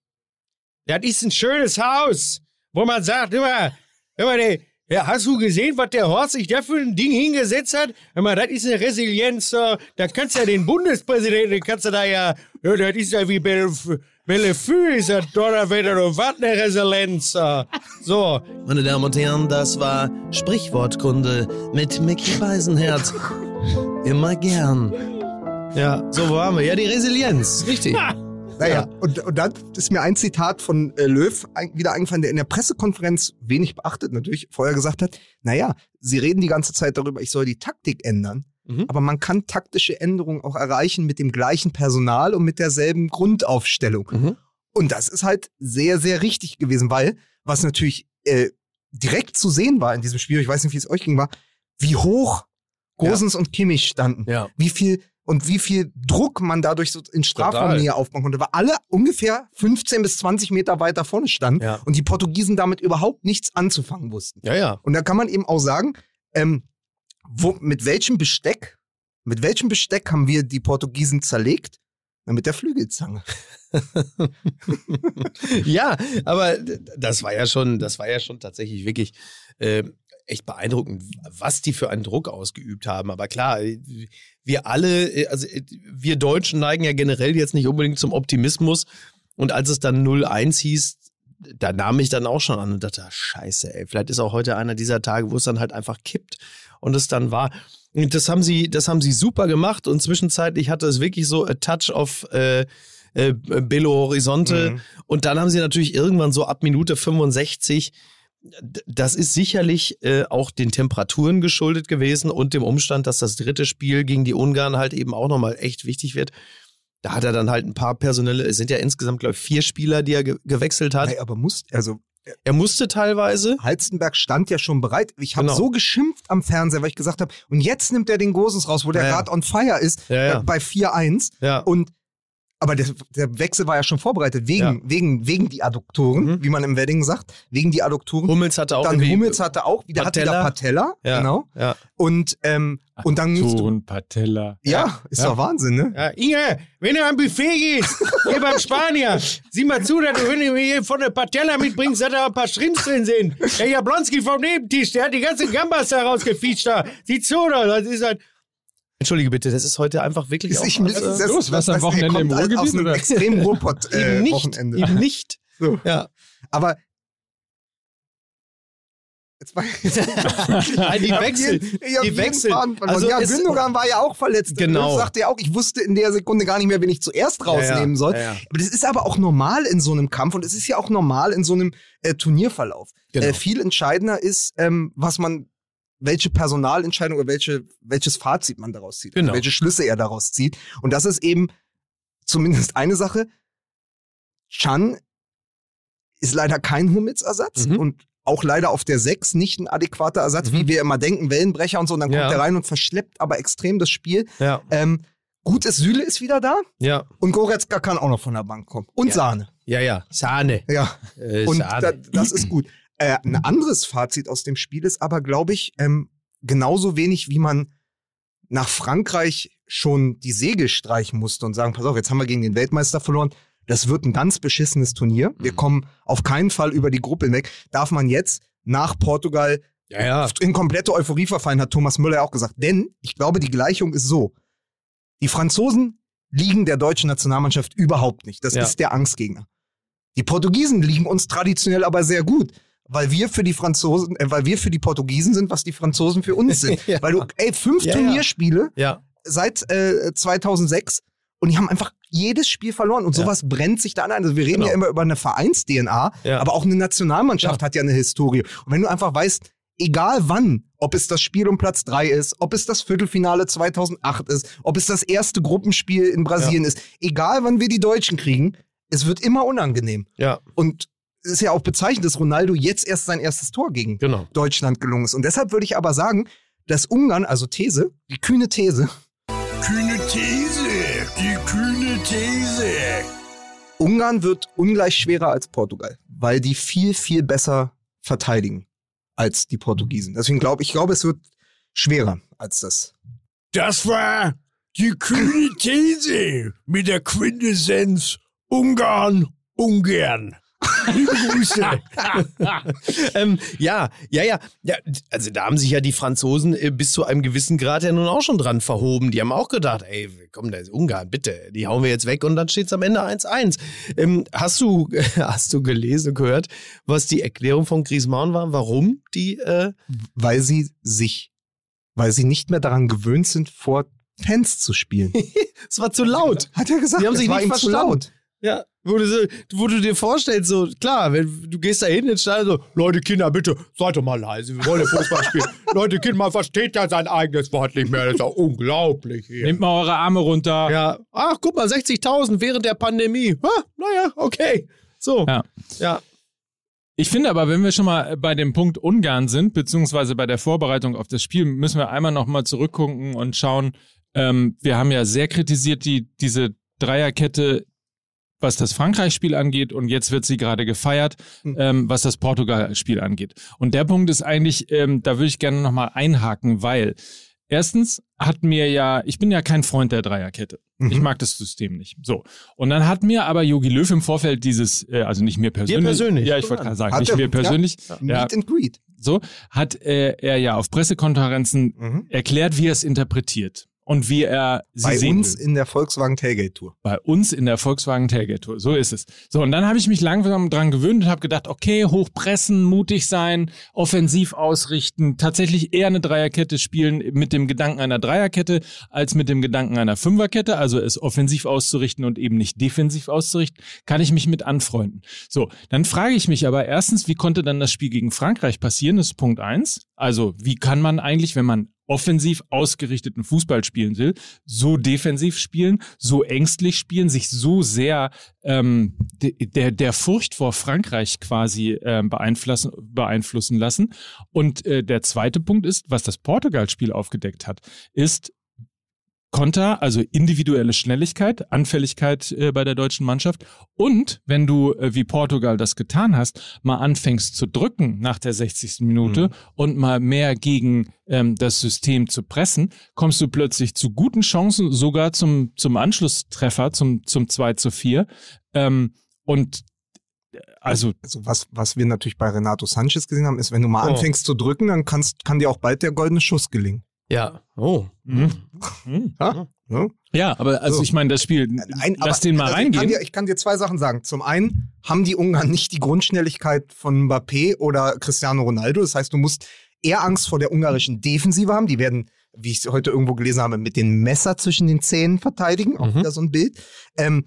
Das ist ein schönes Haus, wo man sagt, immer, immer der, ja, hast du gesehen, was der Horst sich da für ein Ding hingesetzt hat? Immer, das ist eine Resilienz, äh, da kannst du ja den Bundespräsidenten, kannst du da ja, ja das ist ja wie Bellef- Bellefue, ist das Donnerwetter, und was eine Resilienz. äh. So, Meine Damen und Herren, das war Sprichwortkunde mit Mickey Beisenherz. Immer gern. Ja, so wo waren wir. Ja, die Resilienz. Richtig. Naja, und, und dann ist mir ein Zitat von äh, Löw ein, wieder eingefallen, der in der Pressekonferenz wenig beachtet natürlich vorher gesagt hat, naja, sie reden die ganze Zeit darüber, ich soll die Taktik ändern. Mhm. aber man kann taktische Änderungen auch erreichen mit dem gleichen Personal und mit derselben Grundaufstellung. Mhm. Und das ist halt sehr, sehr richtig gewesen, weil was natürlich äh, direkt zu sehen war in diesem Spiel, ich weiß nicht, wie es euch ging, war, wie hoch Gosens und Kimmich standen. Ja. Wie viel und wie viel Druck man dadurch so in Strafraumnähe aufbauen konnte, weil alle ungefähr 15 bis 20 Meter weiter vorne standen Ja. und die Portugiesen damit überhaupt nichts anzufangen wussten. Ja, ja. Und da kann man eben auch sagen, ähm, wo, mit welchem Besteck, mit welchem Besteck haben wir die Portugiesen zerlegt? Na, mit der Flügelzange. ja, aber das war ja schon, das war ja schon tatsächlich wirklich äh, echt beeindruckend, was die für einen Druck ausgeübt haben. Aber klar, wir alle, äh, also äh, wir Deutschen neigen ja generell jetzt nicht unbedingt zum Optimismus. Und als es dann 0-1 hieß, da nahm ich dann auch schon an und dachte, scheiße, ey, vielleicht ist auch heute einer dieser Tage, wo es dann halt einfach kippt und es dann war. Und das haben sie, das haben sie super gemacht und zwischenzeitlich hatte es wirklich so a touch of äh, äh, Belo Horizonte. Mhm. Und dann haben sie natürlich irgendwann so ab Minute 65, d- das ist sicherlich äh, auch den Temperaturen geschuldet gewesen und dem Umstand, dass das dritte Spiel gegen die Ungarn halt eben auch nochmal echt wichtig wird. Da hat er dann halt ein paar personelle, es sind ja insgesamt, glaube ich, vier Spieler, die er ge gewechselt hat. Hey, aber muss, also Er musste teilweise. Halstenberg stand ja schon bereit. Ich habe Genau. so geschimpft am Fernseher, weil ich gesagt habe, und jetzt nimmt er den Gosens raus, wo der Ja, gerade on fire ist, Ja, ja. äh, bei 4-1. Ja. Und aber der, der Wechsel war ja schon vorbereitet, wegen, Ja. wegen, wegen die Adduktoren, Mhm. wie man im Wedding sagt, wegen die Adduktoren. Hummels hatte auch dann Hummels hatte auch wieder, hat wieder Patella. Patella, ja, genau. Ja. Und, ähm, und dann Sohn Patella. ja, ist doch Wahnsinn, ne? Ja, Inge, wenn du am Buffet gehst, hier beim Spanier, sieh mal zu, dass du, wenn du mir hier von der Patella mitbringst, dass da ein paar Shrimps drin sind. Der Jablonski vom Nebentisch, der hat die ganzen Gambas da rausgefischt da. Sieh zu, da, das ist halt, Entschuldige bitte, das ist heute einfach wirklich auch ich, das, äh, das, los, was am das- Wochenende kommt im aus Ruhrgebiet, einem oder? extrem Ruhrpott äh, eben nicht. Wochenende. Eben nicht. So. Ja. Aber jetzt war Nein, die Wechsel. Ich hab die Wechsel. Also ja, es- Gündogan war ja auch verletzt. Genau. Das sagte ja auch, ich wusste in der Sekunde gar nicht mehr, wen ich zuerst rausnehmen ja, soll. ja, ja. Aber das ist aber auch normal in so einem Kampf und es ist ja auch normal in so einem äh, Turnierverlauf. Genau. Äh, viel entscheidender ist, ähm, was man, welche Personalentscheidung oder welche, welches Fazit man daraus zieht. Genau. Welche Schlüsse er daraus zieht. Und das ist eben zumindest eine Sache. Chan ist leider kein Hummels-Ersatz Mhm. und auch leider auf der 6 nicht ein adäquater Ersatz, Mhm. wie wir immer denken, Wellenbrecher und so, und dann Ja. kommt er rein und verschleppt aber extrem das Spiel. Ja. Ähm, gut ist, Süle ist wieder da Ja. und Goretzka kann auch noch von der Bank kommen. Und Ja. Sahne. Ja, ja. Sahne. Ja, Äh, und Sahne. da, das ist gut. Äh, ein anderes Fazit aus dem Spiel ist aber, glaube ich, ähm, genauso wenig, wie man nach Frankreich schon die Segel streichen musste und sagen, pass auf, jetzt haben wir gegen den Weltmeister verloren. Das wird ein ganz beschissenes Turnier. Wir Mhm. kommen auf keinen Fall über die Gruppe hinweg. Darf man jetzt nach Portugal ja, ja. in komplette Euphorie verfallen, hat Thomas Müller ja auch gesagt. Denn ich glaube, die Gleichung ist so. Die Franzosen liegen der deutschen Nationalmannschaft überhaupt nicht. Das Ja. ist der Angstgegner. Die Portugiesen liegen uns traditionell aber sehr gut. Weil wir für die Franzosen, äh, weil wir für die Portugiesen sind, was die Franzosen für uns sind. Ja. Weil du, ey, fünf Ja, ja. Turnierspiele Ja. seit äh, 2006 und die haben einfach jedes Spiel verloren und Ja. sowas brennt sich da an. Also wir reden Genau. ja immer über eine Vereins-DNA, Ja. aber auch eine Nationalmannschaft hat ja eine Historie. Und wenn du einfach weißt, egal wann, ob es das Spiel um Platz drei ist, ob es das Viertelfinale 2008 ist, ob es das erste Gruppenspiel in Brasilien ist, egal wann wir die Deutschen kriegen, es wird immer unangenehm. Ja. Und ist ja auch bezeichnend, dass Ronaldo jetzt erst sein erstes Tor gegen Genau. Deutschland gelungen ist. Und deshalb würde ich aber sagen, dass Ungarn, also These, die kühne These, Kühne These, die kühne These. Ungarn wird ungleich schwerer als Portugal, weil die viel, viel besser verteidigen als die Portugiesen. Deswegen glaube ich, ich glaube, es wird schwerer als das. Das war die kühne These mit der Quintessenz Ungarn, ungern. Liebe Grüße. ähm, ja, ja, ja, ja. Also da haben sich ja die Franzosen äh, bis zu einem gewissen Grad ja nun auch schon dran verhoben. Die haben auch gedacht, ey, komm, da ist Ungarn, bitte. Die hauen wir jetzt weg und dann steht es am Ende 1-1. Ähm, hast, du, hast du gelesen und gehört, was die Erklärung von Griezmann war, warum die... Äh, Weil sie sich, weil sie nicht mehr daran gewöhnt sind, vor Fans zu spielen. es war zu laut. Hat er gesagt, Die haben sich war nicht verstanden. laut. Ja, Wo du, so, wo du dir vorstellst, so, klar, wenn du gehst da hin ins Stadion, so, Leute, Kinder, bitte, seid doch mal leise. Wir wollen ja Fußball spielen. Leute, Kinder, man versteht ja sein eigenes Wort nicht mehr. Das ist ja unglaublich hier. Nehmt mal eure Arme runter. ja, ach, guck mal, 60.000 während der Pandemie. Ha, naja, okay. So. Ja. ja. Ich finde aber, wenn wir schon mal bei dem Punkt Ungarn sind, beziehungsweise bei der Vorbereitung auf das Spiel, müssen wir einmal nochmal zurückgucken und schauen. Ähm, wir haben ja sehr kritisiert die, diese Dreierkette, was das Frankreich-Spiel angeht, und jetzt wird sie gerade gefeiert, ähm, was das Portugal-Spiel angeht. Und der Punkt ist eigentlich, ähm, da würde ich gerne nochmal einhaken, weil erstens hat mir ja, ich bin ja kein Freund der Dreierkette. Ich mag das System nicht. So. Und dann hat mir aber Jogi Löw im Vorfeld dieses, äh, also nicht mir persönlich. persönlich. Ja, ich wollte gerade sagen, Hat nicht er- mir persönlich. Ja, Ja, Meet and Greet. so hat äh, er ja auf Pressekonferenzen Mhm. erklärt, wie er es interpretiert und wie er sie Bei sehen uns will. in der Volkswagen Tailgate Tour. Bei uns in der Volkswagen Tailgate Tour. So ist es. So, und dann habe ich mich langsam dran gewöhnt und habe gedacht, okay, hochpressen, mutig sein, offensiv ausrichten, tatsächlich eher eine Dreierkette spielen mit dem Gedanken einer Dreierkette als mit dem Gedanken einer Fünferkette, also es offensiv auszurichten und eben nicht defensiv auszurichten, kann ich mich mit anfreunden. So, dann frage ich mich aber erstens, wie konnte dann das Spiel gegen Frankreich passieren? Das ist Punkt eins. Also, wie kann man eigentlich, wenn man offensiv ausgerichteten Fußball spielen will, so defensiv spielen, so ängstlich spielen, sich so sehr ähm, de, der, der Furcht vor Frankreich quasi ähm, beeinflussen, beeinflussen lassen. Und äh, der zweite Punkt ist, was das Portugal-Spiel aufgedeckt hat, ist Konter, also individuelle Schnelligkeit, Anfälligkeit äh, bei der deutschen Mannschaft. Und wenn du, äh, wie Portugal das getan hast, mal anfängst zu drücken nach der 60. Minute und mal mehr gegen ähm, das System zu pressen, kommst du plötzlich zu guten Chancen, sogar zum, zum Anschlusstreffer, zum, zum 2 zu 4. Ähm, und äh, also Also was, was wir natürlich bei Renato Sanchez gesehen haben, ist, wenn du mal Oh. anfängst zu drücken, dann kannst, kann dir auch bald der goldene Schuss gelingen. Ja. Oh. Mhm. Mhm. Ja? Ja? Ja, aber also So. ich meine, das Spiel, Ein, lass aber- den mal also Ich kann, reingehen. dir, ich kann dir zwei Sachen sagen. Zum einen haben die Ungarn nicht die Grundschnelligkeit von Mbappé oder Cristiano Ronaldo. Das heißt, du musst eher Angst vor der ungarischen Defensive haben. Die werden, wie ich es heute irgendwo gelesen habe, mit dem Messer zwischen den Zähnen verteidigen. Auch Mhm. wieder so ein Bild. Ähm,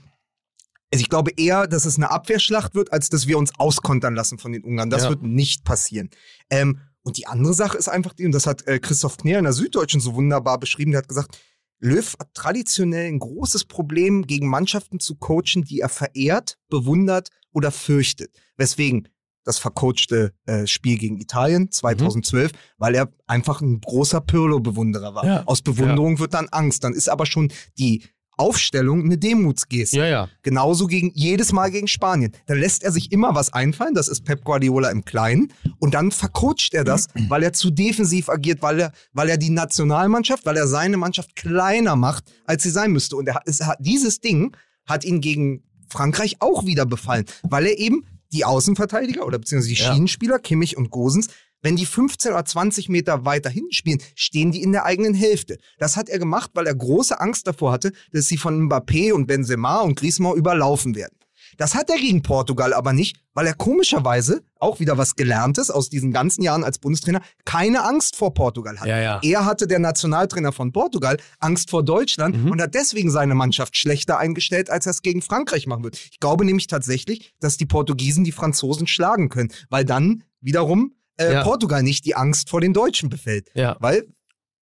also ich glaube eher, dass es eine Abwehrschlacht wird, als dass wir uns auskontern lassen von den Ungarn. Das Ja. wird nicht passieren. Ähm, und die andere Sache ist einfach die, und das hat äh, Christoph Kner in der Süddeutschen so wunderbar beschrieben, der hat gesagt, Löw hat traditionell ein großes Problem, gegen Mannschaften zu coachen, die er verehrt, bewundert oder fürchtet. Weswegen das vercoachte äh, Spiel gegen Italien 2012, weil er einfach ein großer Pirlo-Bewunderer war. Ja. Aus Bewunderung wird dann Angst. Dann ist aber schon die Aufstellung eine Demutsgeste. Ja, ja. Genauso gegen jedes Mal gegen Spanien. Da lässt er sich immer was einfallen, das ist Pep Guardiola im Kleinen. Und dann vercoacht er das, weil er zu defensiv agiert, weil er, weil er die Nationalmannschaft, weil er seine Mannschaft kleiner macht, als sie sein müsste. Und er, hat- hat, dieses Ding hat ihn gegen Frankreich auch wieder befallen, weil er eben die Außenverteidiger oder beziehungsweise die Ja. Schienenspieler, Kimmich und Gosens, wenn die 15 oder 20 Meter weiter hinten spielen, stehen die in der eigenen Hälfte. Das hat er gemacht, weil er große Angst davor hatte, dass sie von Mbappé und Benzema und Griezmann überlaufen werden. Das hat er gegen Portugal aber nicht, weil er komischerweise, auch wieder was Gelerntes aus diesen ganzen Jahren als Bundestrainer, keine Angst vor Portugal hat. Ja, ja. Er hatte der Nationaltrainer von Portugal Angst vor Deutschland Mhm. und hat deswegen seine Mannschaft schlechter eingestellt, als er es gegen Frankreich machen wird. Ich glaube nämlich tatsächlich, dass die Portugiesen die Franzosen schlagen können, weil dann wiederum äh, Ja. Portugal nicht die Angst vor den Deutschen befällt. Ja. Weil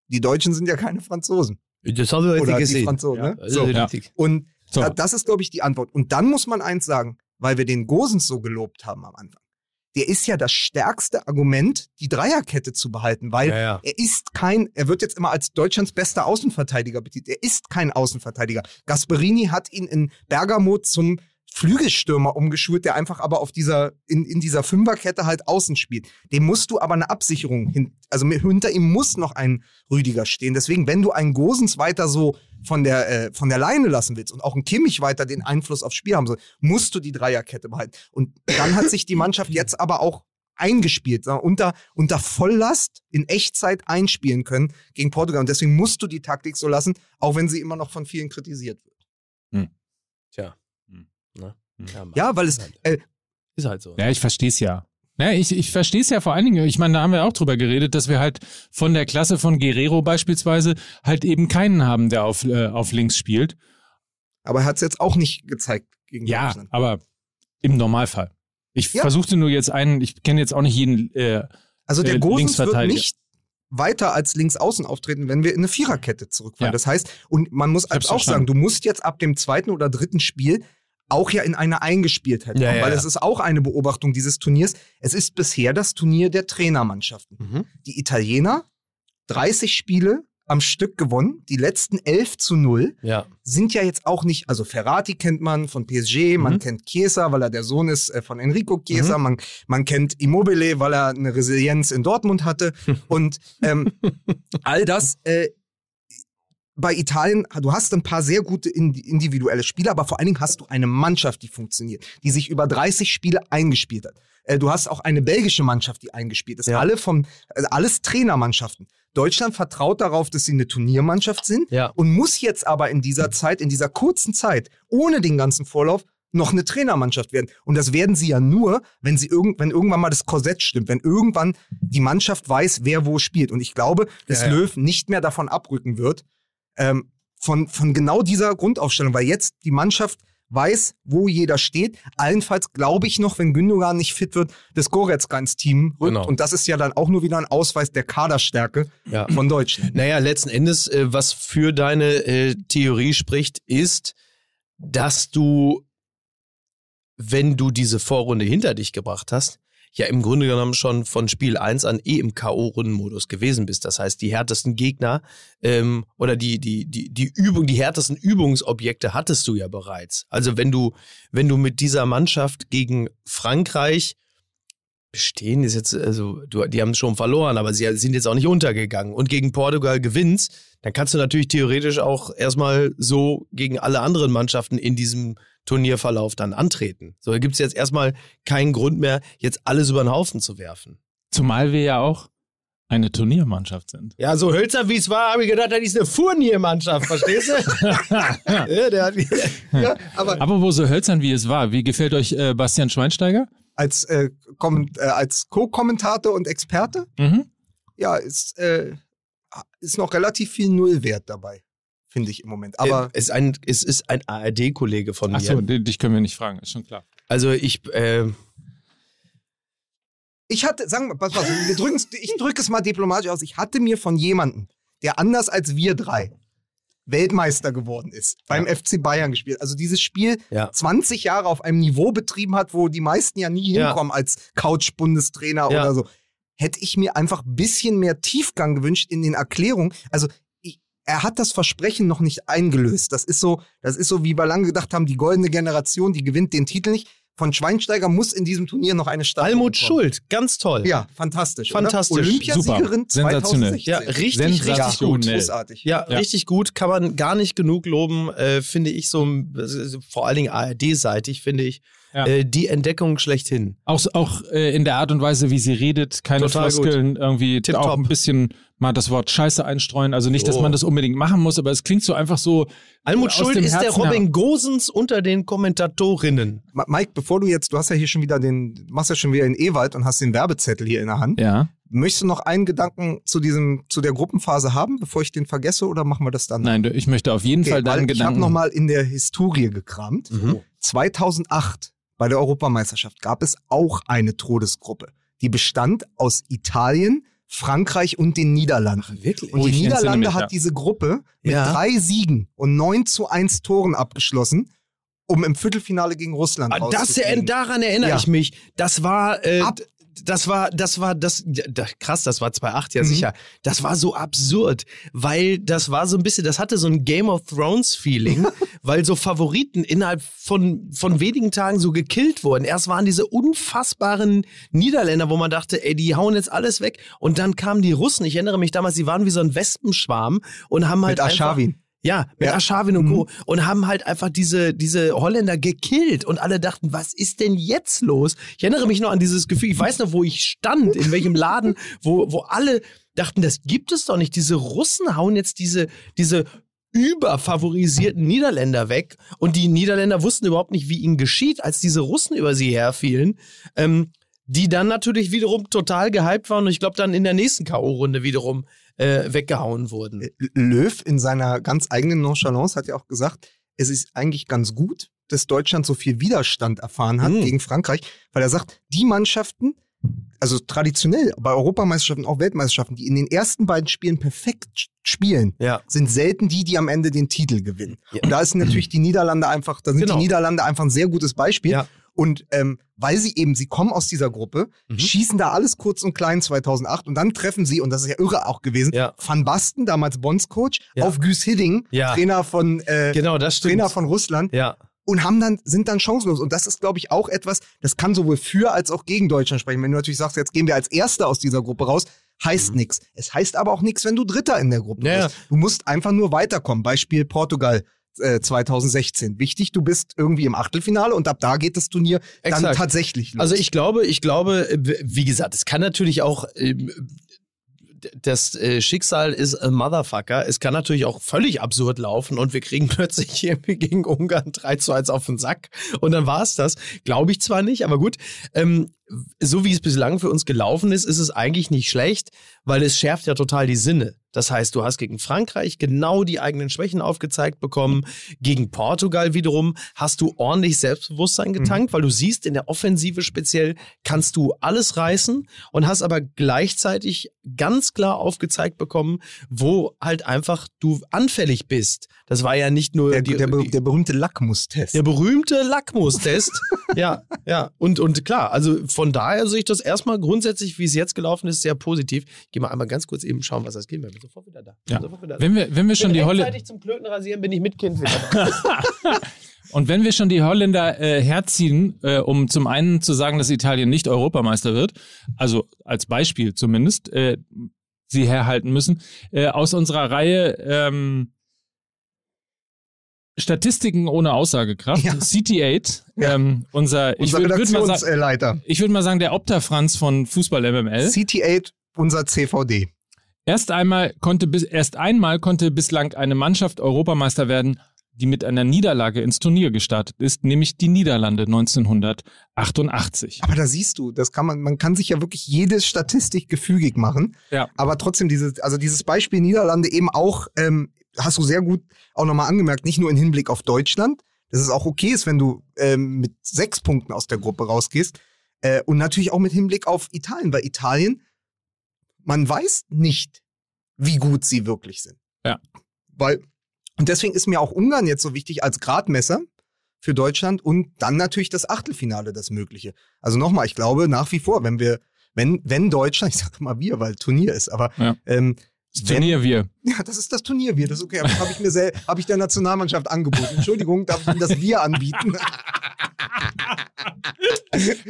die Deutschen sind ja keine Franzosen. Das haben wir richtig Oder die gesehen. Franzosen, ne? Das ist So. richtig. Und So. da, das ist, glaube ich, die Antwort. Und dann muss man eins sagen, weil wir den Gosens so gelobt haben am Anfang. Der ist ja das stärkste Argument, die Dreierkette zu behalten, weil Ja, ja. er ist kein, er wird jetzt immer als Deutschlands bester Außenverteidiger betitelt. Er ist kein Außenverteidiger. Gasperini hat ihn in Bergamo zum Flügelstürmer umgeschult, der einfach aber auf dieser, in, in dieser Fünferkette halt außen spielt. Dem musst du aber eine Absicherung hin, also hinter ihm muss noch ein Rüdiger stehen. Deswegen, wenn du einen Gosens weiter so von der, äh, von der Leine lassen willst und auch einen Kimmich weiter den Einfluss aufs Spiel haben soll, musst du die Dreierkette behalten. Und dann hat sich die Mannschaft jetzt aber auch eingespielt, wir, unter, unter Volllast in Echtzeit einspielen können gegen Portugal. Und deswegen musst du die Taktik so lassen, auch wenn sie immer noch von vielen kritisiert wird. Tja. Hm. Ne? Ja, Mann. Ja, weil es, äh, ist halt so. Ja, ich verstehe es ja. Ja, ich, ich verstehe es ja vor allen Dingen. Ich meine, da haben wir auch drüber geredet, dass wir halt von der Klasse von Guerrero beispielsweise halt eben keinen haben, der auf, äh, auf links spielt. aber er hat es jetzt auch nicht gezeigt gegen Ja, Deutschland. aber im Normalfall. Ich Ja. versuchte nur jetzt einen, ich kenne jetzt auch nicht jeden. Äh, Also der äh, Gosens wird nicht weiter als links außen auftreten, wenn wir in eine Viererkette zurückfallen. Ja. Das heißt, und man muss auch sagen, verstanden. du musst jetzt ab dem zweiten oder dritten Spiel auch ja in eine Eingespieltheit kommen, ja, weil es ist auch eine Beobachtung dieses Turniers. Es ist bisher das Turnier der Trainermannschaften. Mhm. Die Italiener, 30 Spiele am Stück gewonnen, die letzten 11 zu 0 Ja. sind ja jetzt auch nicht, also Ferrati kennt man von PSG, man Mhm. kennt Chiesa, weil er der Sohn ist äh, von Enrico Chiesa, man, man kennt Immobile, weil er eine Resilienz in Dortmund hatte und ähm, all das äh, bei Italien, du hast ein paar sehr gute in- individuelle Spieler, aber vor allen Dingen hast du eine Mannschaft, die funktioniert, die sich über 30 Spiele eingespielt hat. Äh, du hast auch eine belgische Mannschaft, die eingespielt ist. Ja. Alle vom, also alles Trainermannschaften. Deutschland vertraut darauf, dass sie eine Turniermannschaft sind Ja. und muss jetzt aber in dieser Zeit, in dieser kurzen Zeit, ohne den ganzen Vorlauf, noch eine Trainermannschaft werden. Und das werden sie ja nur, wenn sie irgend, wenn irgendwann mal das Korsett stimmt, wenn irgendwann die Mannschaft weiß, wer wo spielt. Und ich glaube, dass Ja, ja. Löw nicht mehr davon abrücken wird, ähm, von, von genau dieser Grundaufstellung, weil jetzt die Mannschaft weiß, wo jeder steht. Allenfalls glaube ich noch, wenn Gündogan nicht fit wird, dass Goretzka ins Team rückt. Genau. Und das ist ja dann auch nur wieder ein Ausweis der Kaderstärke Ja. von Deutschland. Naja, letzten Endes, äh, was für deine äh, Theorie spricht, ist, dass du, wenn du diese Vorrunde hinter dich gebracht hast, ja im Grunde genommen schon von Spiel 1 an eh im K.O.-Rundenmodus gewesen bist. Das heißt, die härtesten Gegner ähm, oder die, die, die, die Übung, die härtesten Übungsobjekte hattest du ja bereits. Also wenn du, wenn du mit dieser Mannschaft gegen Frankreich bestehen ist jetzt, also du, die haben schon verloren, aber sie sind jetzt auch nicht untergegangen und gegen Portugal gewinnst, dann kannst du natürlich theoretisch auch erstmal so gegen alle anderen Mannschaften in diesem Turnierverlauf dann antreten. So, da gibt es jetzt erstmal keinen Grund mehr, jetzt alles über den Haufen zu werfen. zumal wir ja auch eine Turniermannschaft sind. Ja, so hölzer wie es war, habe ich gedacht, das ist eine Furniermannschaft, verstehst du? ja, der hat, Ja, aber Aber wo so hölzern wie es war, wie gefällt euch äh, Bastian Schweinsteiger? Als, äh, äh, als Co-Kommentator und Experte, Mhm. ja, ist, äh, ist noch relativ viel Nullwert dabei, finde ich im Moment. Aber es ist ein, es ist ein ARD-Kollege von mir. Achso, dich können wir nicht fragen, ist schon klar. Also ich, äh, ich hatte, sagen wir, pass, pass, wir ich drücke es mal diplomatisch aus. Ich hatte mir von jemandem, der anders als wir drei Weltmeister geworden ist, beim FC Bayern gespielt. Also dieses Spiel Ja. 20 Jahre auf einem Niveau betrieben hat, wo die meisten ja nie Ja. hinkommen als Couch-Bundestrainer Ja. oder so. Hätte ich mir einfach ein bisschen mehr Tiefgang gewünscht in den Erklärungen. Also er hat das Versprechen noch nicht eingelöst. Das ist so, das ist so, wie wir lange gedacht haben, die goldene Generation, die gewinnt den Titel nicht. Von Schweinsteiger muss in diesem Turnier noch eine Stadt. Almut Schuld, ganz toll. Ja, fantastisch. Fantastisch. Oder? Olympiasiegerin Super. Sensationell. 2016. Ja, richtig, richtig gut. Sensationell. Großartig. Ja, Ja. richtig gut. Kann man gar nicht genug loben, äh, finde ich so, äh, vor allen Dingen ARD-seitig, finde ich, Ja. äh, die Entdeckung schlechthin. Auch, auch äh, in der Art und Weise, wie sie redet, keine Total Floskeln, irgendwie Tipptopp. auch ein bisschen mal das Wort Scheiße einstreuen. Also nicht, dass Oh. man das unbedingt machen muss, aber es klingt so einfach so. Almut aus Schuld dem ist der Herzen Robin Gosens unter den Kommentatorinnen. Ma- Mike, bevor du jetzt, du hast ja hier schon wieder den, du machst ja schon wieder den Ewald und hast den Werbezettel hier in der Hand. Ja. Möchtest du noch einen Gedanken zu diesem, zu der Gruppenphase haben, bevor ich den vergesse, oder machen wir das dann? Nein, ich möchte auf jeden Okay, Fall deinen weil ich habe Gedanken. nochmal in der Historie gekramt. Mhm. 2008 bei der Europameisterschaft gab es auch eine Todesgruppe. Die bestand aus Italien, Frankreich und den Niederlanden. Wirklich? Und Oh, die Niederlande mich, hat ja. diese Gruppe mit Ja. drei Siegen und 9 zu 1 Toren abgeschlossen, um im Viertelfinale gegen Russland Ah, das, daran erinnere Ja. ich mich. Das war, äh, Ab- das war, das war, das, ja, da- krass, das war 2008, ja Mhm. sicher. Das war so absurd, weil das war so ein bisschen, das hatte so ein Game of Thrones Feeling, weil so Favoriten innerhalb von, von wenigen Tagen so gekillt wurden. Erst waren diese unfassbaren Niederländer, wo man dachte, ey, die hauen jetzt alles weg. Und dann kamen die Russen. Ich erinnere mich damals, die waren wie so ein Wespenschwarm und haben halt mit einfach, Aschawin. Ja, mit Ja. Aschawin und Co. Und haben halt einfach diese, diese Holländer gekillt. Und alle dachten, was ist denn jetzt los? Ich erinnere mich noch an dieses Gefühl, ich weiß noch, wo ich stand, in welchem Laden, wo, wo alle dachten, das gibt es doch nicht. Diese Russen hauen jetzt diese, diese überfavorisierten Niederländer weg. Und die Niederländer wussten überhaupt nicht, wie ihnen geschieht, als diese Russen über sie herfielen. Ähm, die dann natürlich wiederum total gehypt waren und ich glaube dann in der nächsten K.O.-Runde wiederum äh, weggehauen wurden. Löw in seiner ganz eigenen Nonchalance hat ja auch gesagt, es ist eigentlich ganz gut, dass Deutschland so viel Widerstand erfahren hat Hm. gegen Frankreich, weil er sagt, die Mannschaften, also traditionell bei Europameisterschaften, auch Weltmeisterschaften, die in den ersten beiden Spielen perfekt spielen, Ja. sind selten die, die am Ende den Titel gewinnen. Ja. Und da ist natürlich die Niederlande einfach, da sind Genau. die Niederlande einfach ein sehr gutes Beispiel. Ja. Und ähm, weil sie eben, sie kommen aus dieser Gruppe, Mhm. schießen da alles kurz und klein 2008 und dann treffen sie, und das ist ja irre auch gewesen, Ja. Van Basten, damals Bondscoach, Ja. auf Güs Hidding, Ja. Trainer von äh, Genau. Trainer von Russland ja. und haben dann sind dann chancenlos und das ist glaube ich auch etwas, das kann sowohl für als auch gegen Deutschland sprechen. Wenn du natürlich sagst, jetzt gehen wir als Erster aus dieser Gruppe raus, heißt nix. Es heißt aber auch nichts, wenn du Dritter in der Gruppe Mhm. Ja, bist. Du musst einfach nur weiterkommen. Beispiel Portugal. Äh, 2016. Wichtig, du bist irgendwie im Achtelfinale und ab da geht das Turnier dann Exakt. tatsächlich los. Also ich glaube, ich glaube, äh, wie gesagt, es kann natürlich auch ähm, das äh, Schicksal ist ein Motherfucker. Es kann natürlich auch völlig absurd laufen und wir kriegen plötzlich irgendwie gegen Ungarn 3 zu 1 auf den Sack und dann war es das. Glaube ich zwar nicht, aber gut. Ähm, so wie es bislang für uns gelaufen ist, ist es eigentlich nicht schlecht, weil es schärft ja total die Sinne. Das heißt, du hast gegen Frankreich genau die eigenen Schwächen aufgezeigt bekommen. Gegen Portugal wiederum hast du ordentlich Selbstbewusstsein getankt, weil du siehst, in der Offensive speziell kannst du alles reißen und hast aber gleichzeitig ganz klar aufgezeigt bekommen, wo halt einfach du anfällig bist. Das war ja nicht nur der, die, der, die, der berühmte Lackmustest. der berühmte Lackmustest. ja, ja. Und, und klar, also von daher sehe ich das erstmal grundsätzlich, wie es jetzt gelaufen ist, sehr positiv. Ich gehe mal einmal ganz kurz eben schauen, was das geht. Wir sind sofort wieder da. Ja. Sofort wieder da. Wenn wir, wenn wir schon die rechtzeitig zum Klöten rasieren bin ich mit Kind wieder da. und wenn wir schon die Holländer äh, herziehen, äh, um zum einen zu sagen, dass Italien nicht Europameister wird, also als Beispiel zumindest, äh, sie herhalten müssen, äh, aus unserer Reihe ähm, Statistiken ohne Aussagekraft, Ja. CT8, ähm, unser, ich Unser würde sa Redaktionsleiter. ich würd mal sagen, der Opta-Franz von Fußball MML. CT8, unser CVD. Erst einmal konnte bis, erst einmal konnte bislang eine Mannschaft Europameister werden, die mit einer Niederlage ins Turnier gestartet ist, nämlich die Niederlande 1988. Aber da siehst du, das kann man, man kann sich ja wirklich jede Statistik gefügig machen. Ja. Aber trotzdem, dieses, also dieses Beispiel Niederlande eben auch, ähm, hast du sehr gut auch nochmal angemerkt, nicht nur im Hinblick auf Deutschland, dass es auch okay ist, wenn du ähm, mit sechs Punkten aus der Gruppe rausgehst. Äh, und natürlich auch mit Hinblick auf Italien, weil Italien, man weiß nicht, wie gut sie wirklich sind. Ja. Weil, und deswegen ist mir auch Ungarn jetzt so wichtig als Gradmesser für Deutschland und dann natürlich das Achtelfinale, das Mögliche. Also nochmal, ich glaube nach wie vor, wenn wir, wenn, wenn Deutschland, ich sage mal wir, weil Turnier ist, aber Ja. ähm, Das wenn, Turnier wir. ja, das ist das Turnier, wir, das ist okay, aber das habe ich mir sel habe ich der Nationalmannschaft angeboten. Entschuldigung, darf ich Ihnen das Wir anbieten?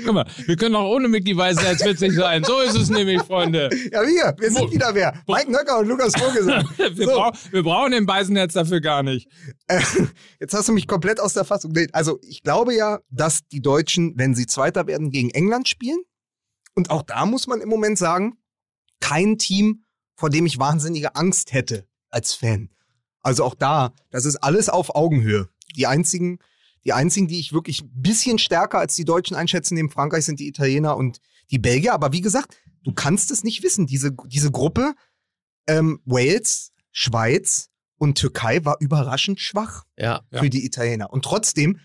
Guck mal, wir können auch ohne Mickey Weißherz witzig sein. So ist es nämlich, Freunde. ja, wir, wir sind wieder wer. Mike Nöcker und Lukas Vogelsang. Wir, So. brau wir brauchen den Beisenherz dafür gar nicht. Äh, Jetzt hast du mich komplett aus der Fassung. Also ich glaube ja, dass die Deutschen, wenn sie Zweiter werden, gegen England spielen. Und auch da muss man im Moment sagen, kein Team, vor dem ich wahnsinnige Angst hätte als Fan. Also auch da, das ist alles auf Augenhöhe. Die einzigen, die einzigen, die ich wirklich ein bisschen stärker als die Deutschen einschätzen, neben Frankreich sind die Italiener und die Belgier. Aber wie gesagt, du kannst es nicht wissen. Diese, diese Gruppe ähm, Wales, Schweiz und Türkei war überraschend schwach Ja. für die Italiener. Und trotzdem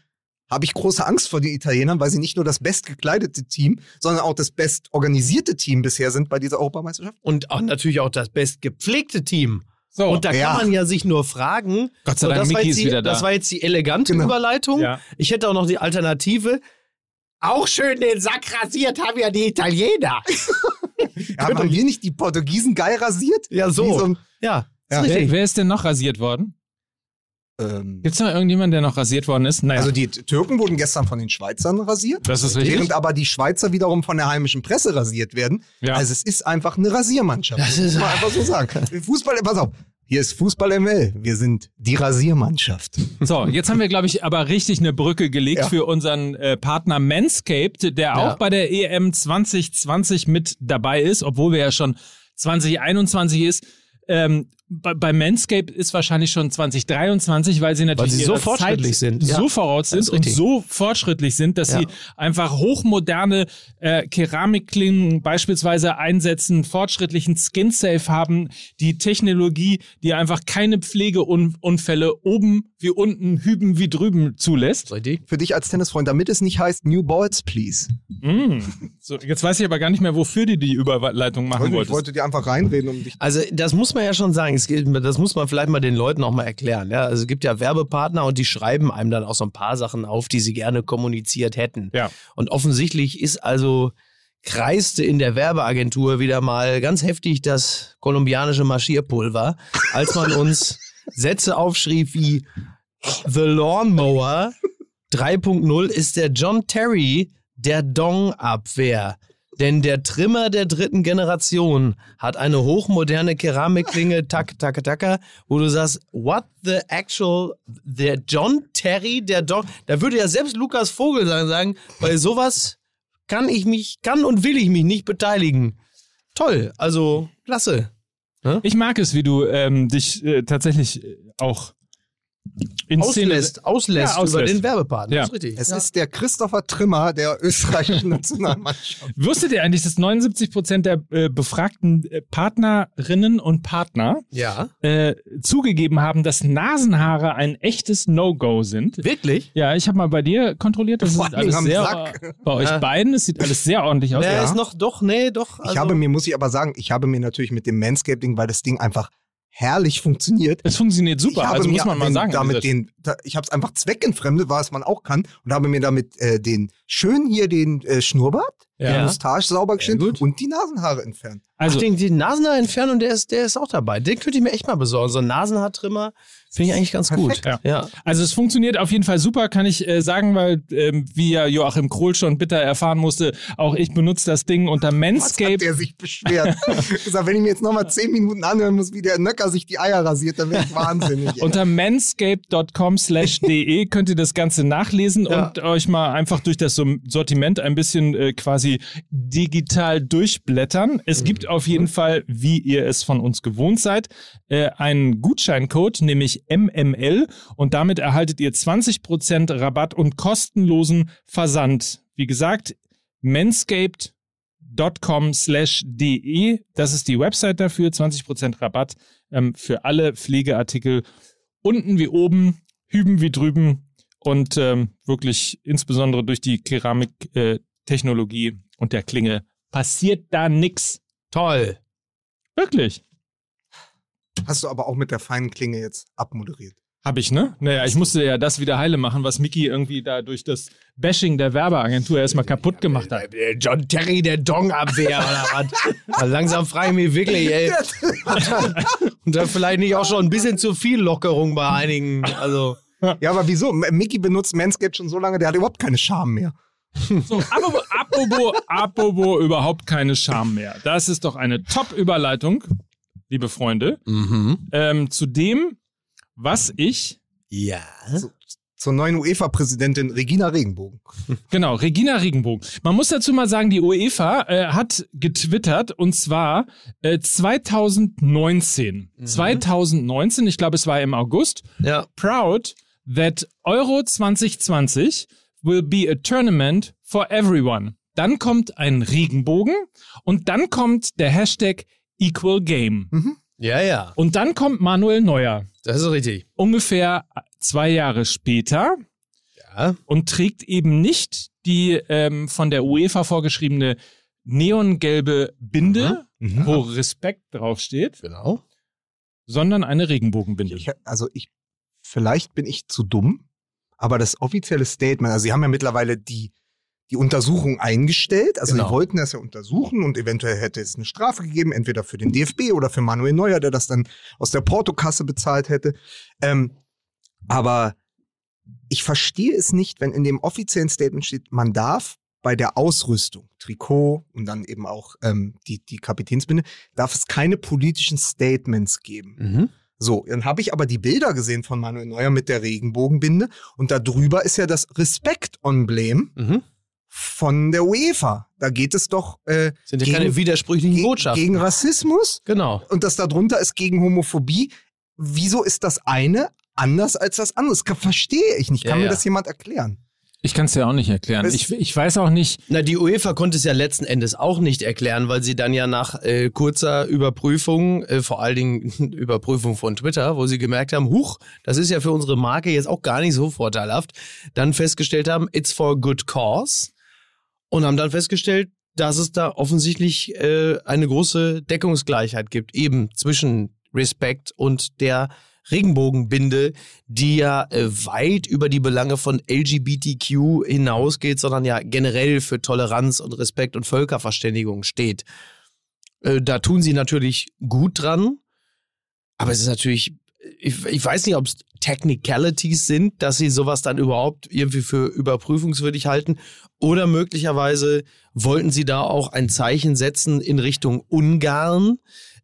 habe ich große Angst vor den Italienern, weil sie nicht nur das bestgekleidete Team, sondern auch das bestorganisierte Team bisher sind bei dieser Europameisterschaft. Und auch natürlich auch das bestgepflegte Team. So, Und da ja. kann man ja sich nur fragen. Gott sei So, Dank, das, war Mickey jetzt ist die, wieder da. das war jetzt die elegante Genau. Überleitung. Ja. Ich hätte auch noch die Alternative. Auch schön den Sack rasiert haben ja die Italiener. Ja, haben wir nicht die Portugiesen geil rasiert? Ja, so. Ein- Ja, Ja. ist wer, richtig. wer ist denn noch rasiert worden? Ähm, Gibt es noch irgendjemanden, der noch rasiert worden ist? Naja, also die Türken wurden gestern von den Schweizern rasiert. das ist richtig. Während aber die Schweizer wiederum von der heimischen Presse rasiert werden. Ja. Also es ist einfach eine Rasiermannschaft. Das ist- muss man einfach so sagen. Fußball, pass auf. Hier ist Fußball ML. Wir sind die Rasiermannschaft. So, jetzt haben wir, glaube ich, aber richtig eine Brücke gelegt Ja. für unseren äh, Partner Manscaped, der auch bei der EM 2020 mit dabei ist, obwohl wir ja schon 2021 ist. Ähm, bei, bei Manscaped ist wahrscheinlich schon 2023, weil sie natürlich sie so fortschrittlich Zeit sind. Ja. so voraus Das ist sind und so fortschrittlich sind, dass Ja. sie einfach hochmoderne äh, Keramikklingen beispielsweise einsetzen, fortschrittlichen Skin-Safe haben, die Technologie, die einfach keine Pflegeunfälle oben wie unten, hüben wie drüben zulässt. Richtig? Für dich als Tennisfreund, damit es nicht heißt New Balls, please. Mm. So, jetzt weiß ich aber gar nicht mehr, wofür du die Überleitung machen ich wolltest. wollte dir einfach reinreden, um dich. Also das muss man ja schon sagen, es gibt, das muss man vielleicht mal den Leuten auch mal erklären. Ja? Also es gibt ja Werbepartner und die schreiben einem dann auch so ein paar Sachen auf, die sie gerne kommuniziert hätten. Ja. Und offensichtlich ist also kreiste in der Werbeagentur wieder mal ganz heftig das kolumbianische Marschierpulver, als man uns Sätze aufschrieb wie The Lawnmower 3.0 ist der John Terry der Dong-Abwehr. Denn der Trimmer der dritten Generation hat eine hochmoderne Keramikklinge, tak, tak, tak, wo du sagst, what the actual, der John Terry, der Dong, da würde ja selbst Lukas Vogel sagen, bei sowas kann ich mich, kann und will ich mich nicht beteiligen. Toll, also klasse. Ich mag es, wie du ähm, dich äh, tatsächlich auch Auslässt, auslässt, Ja, auslässt. über den Werbepartner. Ja. Das ist richtig. Es ja. ist der Christopher Trimmer der österreichischen Nationalmannschaft. Wusstet ihr eigentlich, dass 79 Prozent der äh, befragten äh, Partnerinnen und Partner ja. äh, zugegeben haben, dass Nasenhaare ein echtes No-Go sind? Wirklich? Ja, ich habe mal bei dir kontrolliert, das Vor sieht alles sehr Sack. bei euch Ja. beiden, es sieht alles sehr ordentlich aus. Ja. ist noch, doch, nee, doch. Ich also- habe mir, muss ich aber sagen, ich habe mir natürlich mit dem Manscaping, weil das Ding einfach herrlich funktioniert. Es funktioniert ich super, habe also mir muss man mal sagen. damit den, da, ich habe es einfach zweckentfremdet, was man auch kann, und habe mir damit äh, den schön hier den äh, Schnurrbart, Ja. die Mustache sauber geschnitten gut. und die Nasenhaare entfernt. Also, Ach, den, den Nasenhaar entfernen und der ist, der ist auch dabei. Den könnte ich mir echt mal besorgen. So ein Nasenhaartrimmer finde ich eigentlich ganz Perfekt. gut. Ja. Also es funktioniert auf jeden Fall super, kann ich äh, sagen, weil ähm, wie ja Joachim Krohl schon bitter erfahren musste, auch ich benutze das Ding unter Was hat der sich beschwert? gesagt, wenn ich mir jetzt nochmal zehn Minuten anhören muss, wie der Nöcker sich die Eier rasiert, dann wäre ich wahnsinnig. Unter manscaped.com slash de könnt ihr das Ganze nachlesen Ja. und euch mal einfach durch das Sortiment ein bisschen äh, quasi digital durchblättern. Es gibt auf jeden Fall, wie ihr es von uns gewohnt seid, äh, einen Gutscheincode, nämlich MML und damit erhaltet ihr 20% Rabatt und kostenlosen Versand. Wie gesagt, manscaped.com slash de, das ist die Website dafür, 20% Rabatt ähm, für alle Pflegeartikel unten wie oben, hüben wie drüben und ähm, wirklich insbesondere durch die Keramiktechnologie äh, und der Klinge passiert da nix. Toll. Wirklich. Hast du aber auch mit der feinen Klinge jetzt abmoderiert. Hab ich, ne? Naja, ich musste ja das wieder heile machen, was Mickey irgendwie da durch das Bashing der Werbeagentur erstmal kaputt gemacht hat. Der John Terry, der Dong-Abwehr oder was? Also langsam frage ich mich wirklich, ey. Und dann vielleicht nicht auch schon ein bisschen zu viel Lockerung bei einigen. Also. Ja, aber wieso? Mickey benutzt Manscaped schon so lange, der hat überhaupt keine Scham mehr. So, apropos, apropos, apropos überhaupt keine Scham mehr. Das ist doch eine Top-Überleitung, liebe Freunde, Mhm. ähm, zu dem, was ich Ja. Zur neuen UEFA-Präsidentin Regina Regenbogen. Genau, Regina Regenbogen. Man muss dazu mal sagen, die UEFA äh, hat getwittert und zwar äh, 2019. 2019, ich glaube, es war im August. Ja. Proud that Euro 2020 will be a tournament for everyone. Dann kommt ein Regenbogen und dann kommt der Hashtag Equal Game. Ja, ja. Und dann kommt Manuel Neuer. Das ist richtig. Ungefähr zwei Jahre später Ja. und trägt eben nicht die ähm, von der UEFA vorgeschriebene neongelbe Binde, Mhm. wo Respekt draufsteht, Genau. sondern eine Regenbogenbinde. Ich, also ich, vielleicht bin ich zu dumm, aber das offizielle Statement, also sie haben ja mittlerweile die, die Untersuchung eingestellt, also Genau. sie wollten das ja untersuchen und eventuell hätte es eine Strafe gegeben, entweder für den DFB oder für Manuel Neuer, der das dann aus der Portokasse bezahlt hätte. Ähm, aber ich verstehe es nicht, wenn in dem offiziellen Statement steht, man darf bei der Ausrüstung, Trikot und dann eben auch ähm, die, die Kapitänsbinde, darf es keine politischen Statements geben. Mhm. So, dann habe ich aber die Bilder gesehen von Manuel Neuer mit der Regenbogenbinde und da drüber ist ja das Respekt-Emblem Mhm. Von der UEFA. Da geht es doch äh, Sind ja keine widersprüchlichen ge- Botschaften. gegen Rassismus genau. und das darunter ist gegen Homophobie. Wieso ist das eine anders als das andere? Das verstehe ich nicht. Kann Ja, mir ja. das jemand erklären? Ich kann es dir auch nicht erklären. Es- Ich, ich weiß auch nicht, Na, die UEFA konnte es ja letzten Endes auch nicht erklären, weil sie dann ja nach äh, kurzer Überprüfung, äh, vor allen Dingen Überprüfung von Twitter, wo sie gemerkt haben, huch, das ist ja für unsere Marke jetzt auch gar nicht so vorteilhaft, dann festgestellt haben, it's for a good cause und haben dann festgestellt, dass es da offensichtlich äh, eine große Deckungsgleichheit gibt, eben zwischen Respekt und der Regenbogenbinde, die ja äh, weit über die Belange von LGBTQ hinausgeht, sondern ja generell für Toleranz und Respekt und Völkerverständigung steht. Äh, da tun sie natürlich gut dran, aber es ist natürlich, ich, ich weiß nicht, ob es Technicalities sind, dass sie sowas dann überhaupt irgendwie für überprüfungswürdig halten oder möglicherweise wollten sie da auch ein Zeichen setzen in Richtung Ungarn,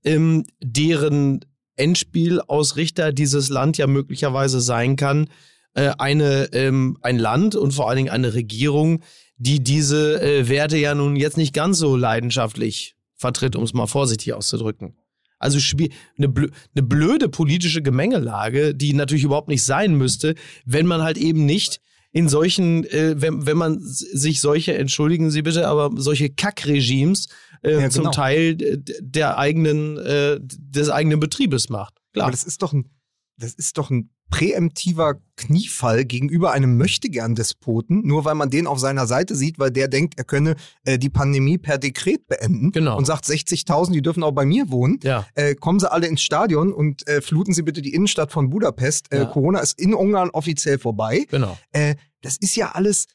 ähm, deren Endspielausrichter dieses Land ja möglicherweise sein kann, äh, eine, ähm, ein Land und vor allen Dingen eine Regierung, die diese äh, Werte ja nun jetzt nicht ganz so leidenschaftlich vertritt, um es mal vorsichtig auszudrücken. Also eine, blö eine blöde politische Gemengelage, die natürlich überhaupt nicht sein müsste, wenn man halt eben nicht in solchen, äh, wenn, wenn man sich solche, entschuldigen Sie bitte, aber solche Kackregimes äh, Ja, zum genau. Teil d- der eigenen, äh, des eigenen Betriebes macht. Klar. Aber das ist doch ein, das ist doch ein präemptiver Kniefall gegenüber einem Möchtegern-Despoten, nur weil man den auf seiner Seite sieht, weil der denkt, er könne äh, die Pandemie per Dekret beenden Genau. und sagt 60.000, die dürfen auch bei mir wohnen. ja. Äh, kommen sie alle ins Stadion und äh, fluten sie bitte die Innenstadt von Budapest. Äh, Ja. Corona ist in Ungarn offiziell vorbei. Genau. Äh, das ist ja alles,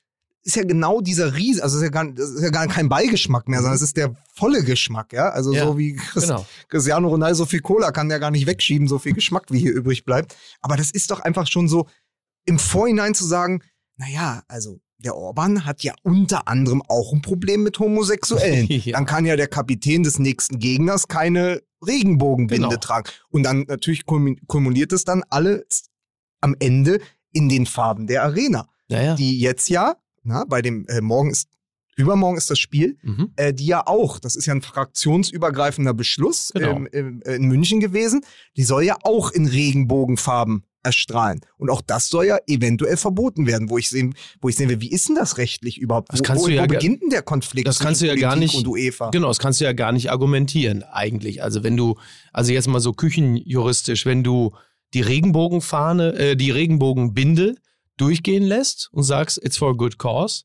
ist ja genau dieser Riese, also ist ja gar, ist ja gar kein Beigeschmack mehr, sondern es ist der volle Geschmack, ja. Also Ja, so wie Chris, Genau. Cristiano Ronaldo so viel Cola kann der gar nicht wegschieben, so viel Geschmack wie hier übrig bleibt. Aber das ist doch einfach schon so im Vorhinein zu sagen, naja, also der Orban hat ja unter anderem auch ein Problem mit Homosexuellen. Ja. Dann kann ja der Kapitän des nächsten Gegners keine Regenbogenbinde Genau. tragen. Und dann natürlich kumuliert es dann alles am Ende in den Farben der Arena, Naja. die jetzt ja, na, bei dem äh, morgen ist übermorgen ist das Spiel, Mhm. äh, die ja auch, das ist ja ein fraktionsübergreifender Beschluss Genau. ähm, im- in München gewesen, die soll ja auch in Regenbogenfarben erstrahlen. Und auch das soll ja eventuell verboten werden, wo ich sehen, wo ich sehen will, wie ist denn das rechtlich überhaupt? Das wo kannst wo, du ja wo beginnt denn der Konflikt das kannst du ja gar nicht- und UEFA? Genau, das kannst du ja gar nicht argumentieren eigentlich. Also wenn du, also jetzt mal so küchenjuristisch, wenn du die Regenbogenfahne, äh, die Regenbogenbinde durchgehen lässt und sagst, it's for a good cause,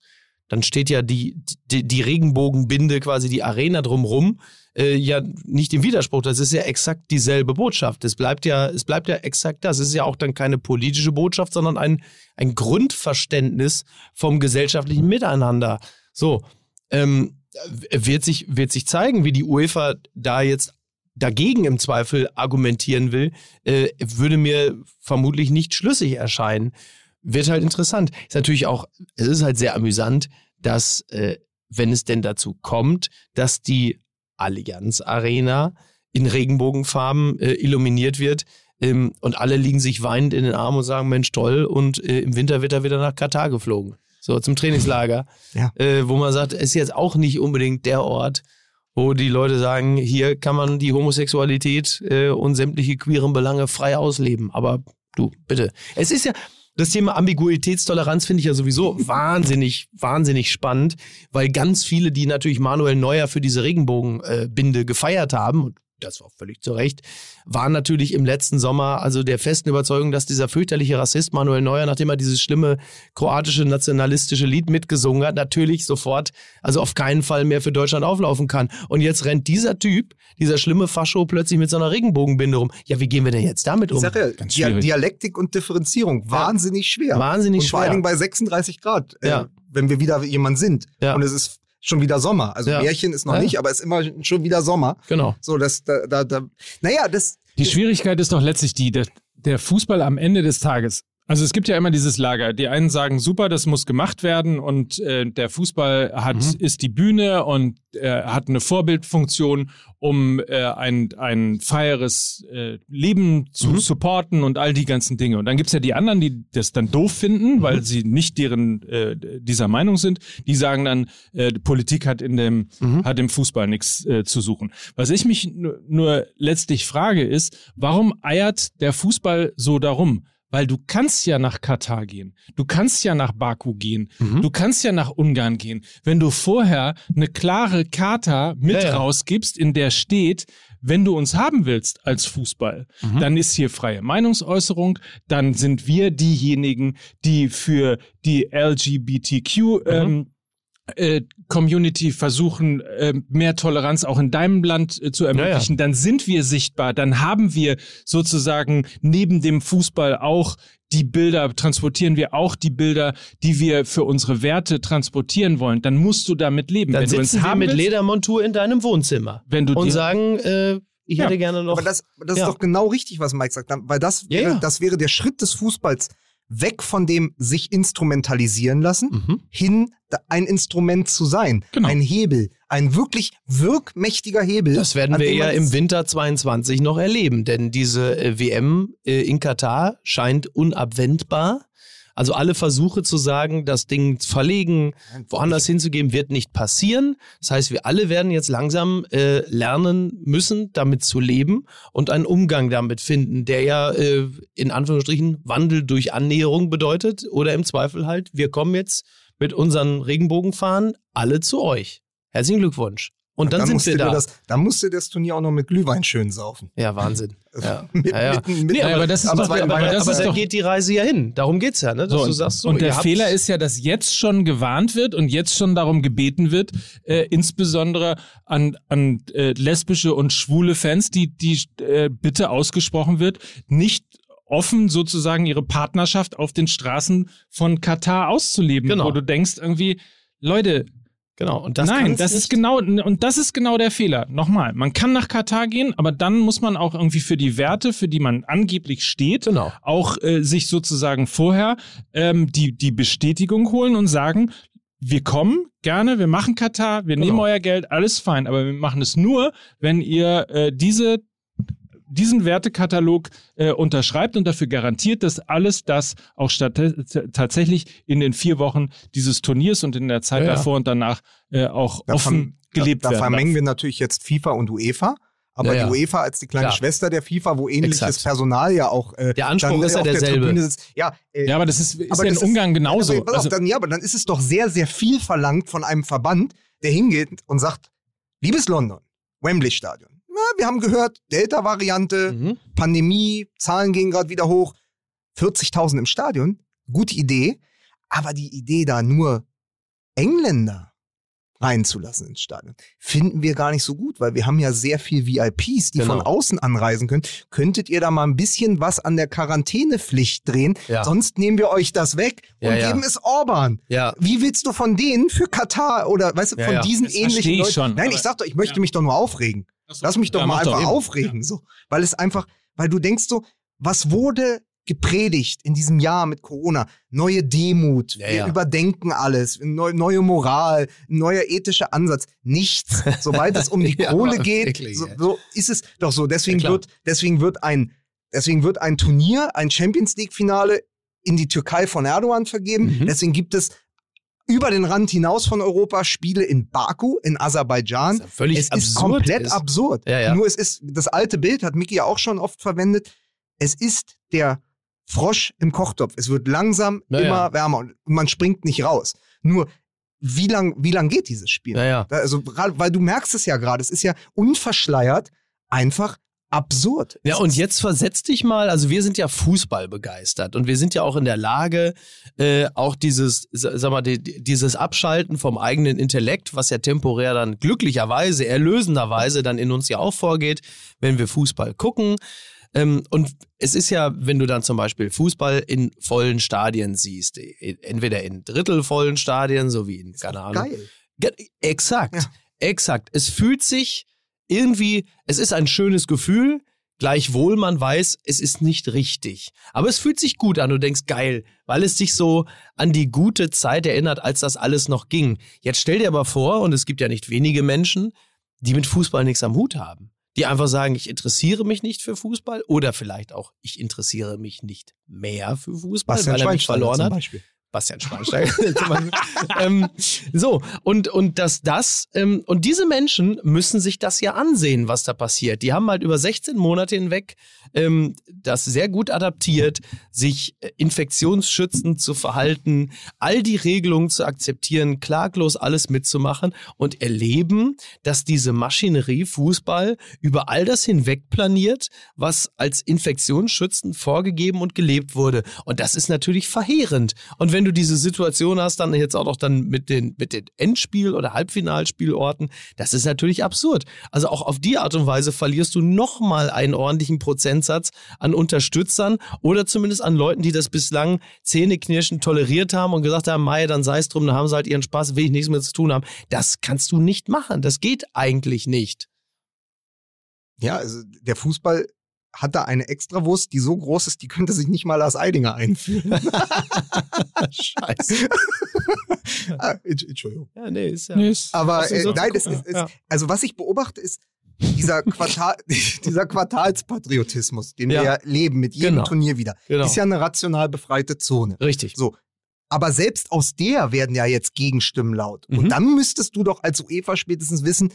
dann steht ja die, die, die Regenbogenbinde, quasi die Arena drumrum, äh, ja nicht im Widerspruch. Das ist ja exakt dieselbe Botschaft. Es bleibt ja, es bleibt ja exakt das. Es ist ja auch dann keine politische Botschaft, sondern ein, ein Grundverständnis vom gesellschaftlichen Miteinander. So, ähm, wird sich, wird sich zeigen, wie die UEFA da jetzt dagegen im Zweifel argumentieren will, äh, würde mir vermutlich nicht schlüssig erscheinen. Wird halt interessant. Ist natürlich auch, es ist halt sehr amüsant, dass, äh, wenn es denn dazu kommt, dass die Allianz Arena in Regenbogenfarben äh, illuminiert wird ähm, und alle liegen sich weinend in den Armen und sagen, Mensch, toll, und äh, im Winter wird er wieder nach Katar geflogen. So, zum Trainingslager. Ja. Äh, wo man sagt, ist jetzt auch nicht unbedingt der Ort, wo die Leute sagen, hier kann man die Homosexualität äh, und sämtliche queeren Belange frei ausleben. Aber du, bitte. Es ist ja, das Thema Ambiguitätstoleranz finde ich ja sowieso wahnsinnig, wahnsinnig spannend, weil ganz viele, die natürlich Manuel Neuer für diese Regenbogenbinde gefeiert haben, und das war völlig zu Recht, waren natürlich im letzten Sommer also der festen Überzeugung, dass dieser fürchterliche Rassist Manuel Neuer, nachdem er dieses schlimme kroatische nationalistische Lied mitgesungen hat, natürlich sofort, also auf keinen Fall mehr für Deutschland auflaufen kann. Und jetzt rennt dieser Typ, dieser schlimme Fascho, plötzlich mit so einer Regenbogenbinde rum. Ja, wie gehen wir denn jetzt damit Ich um? sag ja, Ganz Dia schwierig. Dialektik und Differenzierung, wahnsinnig schwer. Wahnsinnig und vor allen schwer. Dingen bei 36 Grad, äh, Ja. wenn wir wieder jemand sind. Ja. Und es ist schon wieder Sommer. Also Ja. Märchen ist noch Ja. nicht, aber es ist immer schon wieder Sommer. Genau. So, das, da, da, da, naja, das, Die Schwierigkeit ist doch letztlich die, der, der Fußball am Ende des Tages Also es gibt ja immer dieses Lager. Die einen sagen, super, das muss gemacht werden und äh, der Fußball hat Mhm. ist die Bühne und äh, hat eine Vorbildfunktion, um äh, ein, ein feieres äh, Leben zu Mhm. supporten und all die ganzen Dinge. Und dann gibt's ja die anderen, die das dann doof Mhm. finden, weil sie nicht deren äh, dieser Meinung sind. Die sagen dann, äh, die Politik hat in dem Mhm. hat im Fußball nichts äh, zu suchen. Was ich mich nur, nur letztlich frage ist, warum eiert der Fußball so darum? Weil du kannst ja nach Katar gehen, du kannst ja nach Baku gehen, Mhm. du kannst ja nach Ungarn gehen. Wenn du vorher eine klare Charta mit Ja, ja. rausgibst, in der steht, wenn du uns haben willst als Fußball, Mhm. dann ist hier freie Meinungsäußerung, dann sind wir diejenigen, die für die LGBTQ ähm, äh, Community versuchen, äh, mehr Toleranz auch in deinem Land äh, zu ermöglichen, dann sind wir sichtbar, dann haben wir sozusagen neben dem Fußball auch die Bilder, transportieren wir auch die Bilder, die wir für unsere Werte transportieren wollen. Dann musst du damit leben. Dann wenn du uns sitzen wir mit willst, Ledermontur in deinem Wohnzimmer wenn du und sagen, äh, ich Ja. hätte gerne noch. Aber das, das Ja. ist doch genau richtig, was Mike sagt. Weil das Ja, wäre, ja. das wäre der Schritt des Fußballs weg von dem sich instrumentalisieren lassen, Mhm. hin ein Instrument zu sein. Genau. Ein Hebel. Ein wirklich wirkmächtiger Hebel. Das werden wir man- im Winter 22 noch erleben, denn diese äh, WM äh, in Katar scheint unabwendbar. Also alle Versuche zu sagen, das Ding verlegen, woanders hinzugeben, wird nicht passieren. Das heißt, wir alle werden jetzt langsam äh, lernen müssen, damit zu leben und einen Umgang damit finden, der ja äh, in Anführungsstrichen Wandel durch Annäherung bedeutet oder im Zweifel halt, wir kommen jetzt mit unseren Regenbogenfahnen alle zu euch. Herzlichen Glückwunsch. Und dann, sind musst wir da. Das, dann musst du das Turnier auch noch mit Glühwein schön saufen. Ja, Wahnsinn. Ja. Mit, Ja, ja. Mitten, mit, Nee, aber das ist aber doch- aber weil- das aber ist da doch- geht die Reise ja hin. Darum geht's ja, ne? Dass So, du sagst, so, und der Fehler ist ja, dass jetzt schon gewarnt wird und jetzt schon darum gebeten wird, äh, insbesondere an, an äh, lesbische und schwule Fans, die, die äh, bitte ausgesprochen wird, nicht offen sozusagen ihre Partnerschaft auf den Straßen von Katar auszuleben, Genau. wo du denkst irgendwie, Leute, Genau. Und das nein, das nicht. ist genau und das ist genau der Fehler. Nochmal, man kann nach Katar gehen, aber dann muss man auch irgendwie für die Werte, für die man angeblich steht, Genau. auch äh, sich sozusagen vorher ähm, die, die Bestätigung holen und sagen, wir kommen gerne, wir machen Katar, wir nehmen Genau. euer Geld, alles fein, aber wir machen es nur, wenn ihr äh, diese diesen Wertekatalog äh, unterschreibt und dafür garantiert, dass alles das auch statt tatsächlich in den vier Wochen dieses Turniers und in der Zeit Ja, ja. davor und danach äh, auch Da offen gelebt da, da werden vermengen darf. wir natürlich jetzt FIFA und UEFA. Aber Ja, die UEFA als die kleine Klar. Schwester der FIFA, wo ähnliches Exakt. Personal ja auch äh, Der Anspruch dann ist ja auf der derselbe. Tribüne sitzt. Ja, äh, Ja, aber das ist, ist Aber ja in Ungarn genauso. Aber, auf, Also, dann, ja, aber dann ist es doch sehr, sehr viel verlangt von einem Verband, der hingeht und sagt, liebes London, Wembley-Stadion, na, wir haben gehört, Delta-Variante, Mhm. Pandemie, Zahlen gehen gerade wieder hoch, 40.000 im Stadion, gute Idee, aber die Idee da nur Engländer reinzulassen ins Stadion, finden wir gar nicht so gut, weil wir haben ja sehr viel VIPs, die Genau. von außen anreisen können. Könntet ihr da mal ein bisschen was an der Quarantänepflicht drehen? Ja. Sonst nehmen wir euch das weg und Ja, ja. geben es Orban. Ja. Wie willst du von denen für Katar oder weißt du, Ja, von ja. diesen Das ähnlichen ich Leuten? schon, Nein, ich sag doch, ich möchte Ja. mich doch nur aufregen. Lass mich doch Ja, mal doch einfach eben. aufregen, so. Weil es einfach, weil du denkst so, was wurde gepredigt in diesem Jahr mit Corona? Neue Demut, Ja, wir ja. überdenken alles, neu, neue Moral, neuer ethischer Ansatz. Nichts. Sobald es um die Ja, Kohle geht, wirklich, so, so ist es doch so. Deswegen Ja, wird, deswegen wird ein, deswegen wird ein Turnier, ein Champions League Finale in die Türkei von Erdogan vergeben. Mhm. Deswegen gibt es über den Rand hinaus von Europa Spiele in Baku, in Aserbaidschan. Ist ja völlig es ist absurd komplett ist. absurd. Ja, ja. Nur es ist, das alte Bild hat Micky ja auch schon oft verwendet. Es ist der Frosch im Kochtopf. Es wird langsam immer wärmer und man springt nicht raus. Nur, wie lang, wie lang geht dieses Spiel? Also, weil du merkst es ja gerade, es ist ja unverschleiert einfach absurd. Ja, und jetzt versetz dich mal, also wir sind ja Fußball begeistert und wir sind ja auch in der Lage, äh, auch dieses, sa- sag mal, die, die- dieses Abschalten vom eigenen Intellekt, was ja temporär dann glücklicherweise, erlösenderweise dann in uns ja auch vorgeht, wenn wir Fußball gucken. Ähm, und es ist ja, wenn du dann zum Beispiel Fußball in vollen Stadien siehst, e- entweder in drittelvollen Stadien, so wie in, keine Ahnung, geil. Ge- Exakt, Ja. exakt. Es fühlt sich irgendwie, es ist ein schönes Gefühl, Gleichwohl man weiß, es ist nicht richtig. Aber es fühlt sich gut an. Du denkst, geil, weil es dich so an die gute Zeit erinnert, als das alles noch ging. Jetzt stell dir aber vor, und es gibt ja nicht wenige Menschen, die mit Fußball nichts am Hut haben. Die einfach sagen, ich interessiere mich nicht für Fußball oder vielleicht auch, ich interessiere mich nicht mehr für Fußball, Bastian weil er Schweinsteiger verloren zum hat. Beispiel. Bastian Schweinsteiger. ähm, so, und, und dass das, ähm, und diese Menschen müssen sich das ja ansehen, was da passiert. Die haben halt über 16 Monate hinweg ähm, das sehr gut adaptiert, sich äh, infektionsschützend zu verhalten, all die Regelungen zu akzeptieren, klaglos alles mitzumachen und erleben, dass diese Maschinerie Fußball über all das hinweg planiert, was als infektionsschützend vorgegeben und gelebt wurde. Und das ist natürlich verheerend. Und wenn du diese Situation hast, dann jetzt auch noch dann mit den, mit den Endspiel- oder Halbfinalspielorten, das ist natürlich absurd. Also auch auf die Art und Weise verlierst du nochmal einen ordentlichen Prozentsatz an Unterstützern oder zumindest an Leuten, die das bislang zähneknirschend toleriert haben und gesagt haben, Mai, dann sei es drum, dann haben sie halt ihren Spaß, will ich nichts mehr zu tun haben. Das kannst du nicht machen. Das geht eigentlich nicht. Ja, also der Fußball hat da eine Extrawurst, die so groß ist, die könnte sich nicht mal Lars Eidinger einführen. Scheiße. ah, Entsch- Entschuldigung. Ja, nee, ist ja. Nee, ist- Aber äh, so nein, gucken? ist, ist, Ja. also was ich beobachte, ist dieser, Quartal, dieser Quartalspatriotismus, den Ja. wir ja leben mit jedem Genau. Turnier wieder, Genau. ist ja eine rational befreite Zone. Richtig. So. Aber selbst aus der werden ja jetzt Gegenstimmen laut. Mhm. Und dann müsstest du doch als UEFA spätestens wissen,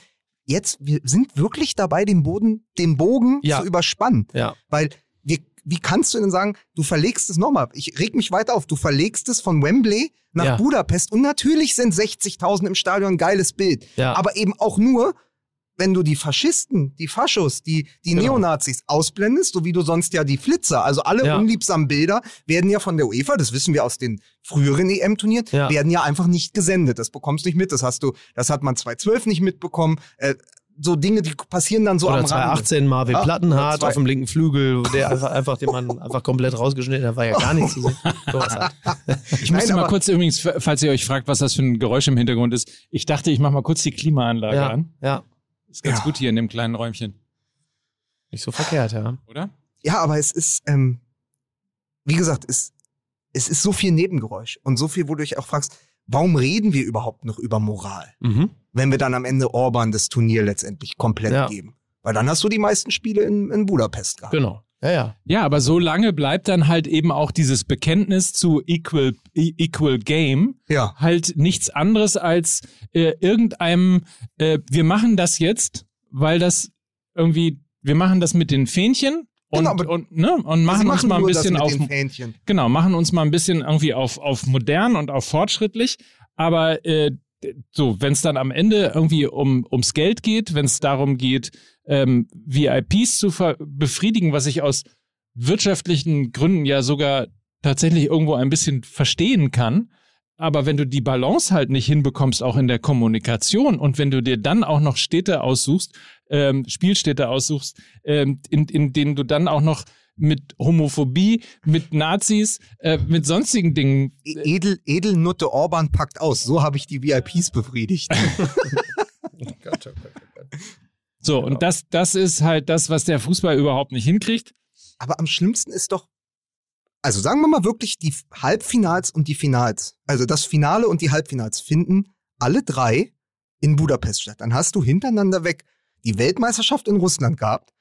jetzt, wir sind wirklich dabei, den Boden, den Bogen Ja. zu überspannen. Ja. Weil wir, wie kannst du denn sagen, du verlegst es nochmal? Ich reg mich weiter auf. Du verlegst es von Wembley nach Ja. Budapest und natürlich sind 60.000 im Stadion ein geiles Bild. Aber eben auch nur, wenn du die Faschisten, die Faschos, die, die Genau. Neonazis ausblendest, so wie du sonst ja die Flitzer, also alle Ja. unliebsamen Bilder werden ja von der UEFA, das wissen wir aus den früheren EM-Turnieren, Ja. werden ja einfach nicht gesendet. Das bekommst du nicht mit. Das hast du, das hat man 2012 nicht mitbekommen. Äh, so Dinge, die passieren dann so Oder am Rande. 2018 Marvin Ja, Plattenhardt auf dem linken Flügel, der einfach, einfach den man einfach komplett rausgeschnitten hat, war ja gar nichts zu sehen. Sowas halt. Ich Nein, mal kurz übrigens, falls ihr euch fragt, was das für ein Geräusch im Hintergrund ist, ich dachte, ich mache mal kurz die Klimaanlage Ja, an. ja, Ist ganz Ja. gut hier in dem kleinen Räumchen, nicht so verkehrt, ja. oder? Ja, aber es ist, ähm, wie gesagt, es, es ist so viel Nebengeräusch und so viel, wo du dich auch fragst, warum reden wir überhaupt noch über Moral, Mhm. wenn wir dann am Ende Orban das Turnier letztendlich komplett Ja. geben? Weil dann hast du die meisten Spiele in, in Budapest gehabt. Genau. Ja, ja. Ja, aber so lange bleibt dann halt eben auch dieses Bekenntnis zu Equal, E- Equal Game Ja. halt nichts anderes als äh, irgendeinem, äh, wir machen das jetzt, weil das irgendwie, wir machen das mit den Fähnchen und, Genau, und, ne, und machen, Sie uns mal ein bisschen auf, genau, machen uns mal ein bisschen irgendwie auf, auf modern und auf fortschrittlich, aber äh, so, wenn es dann am Ende irgendwie um, ums Geld geht, wenn es darum geht, ähm, VIPs zu befriedigen, was ich aus wirtschaftlichen Gründen ja sogar tatsächlich irgendwo ein bisschen verstehen kann. Aber wenn du die Balance halt nicht hinbekommst, auch in der Kommunikation, und wenn du dir dann auch noch Städte aussuchst, ähm, Spielstädte aussuchst, ähm, in, in denen du dann auch noch mit Homophobie, mit Nazis, äh, mit sonstigen Dingen E- Edel, Edelnutte Orban packt aus. So habe ich die VIPs befriedigt. So, und das, das ist halt das, was der Fußball überhaupt nicht hinkriegt. Aber am schlimmsten ist doch, also sagen wir mal wirklich, die Halbfinals und die Finals, also das Finale und die Halbfinals finden alle drei in Budapest statt. Dann hast du hintereinander weg die Weltmeisterschaft in Russland gehabt,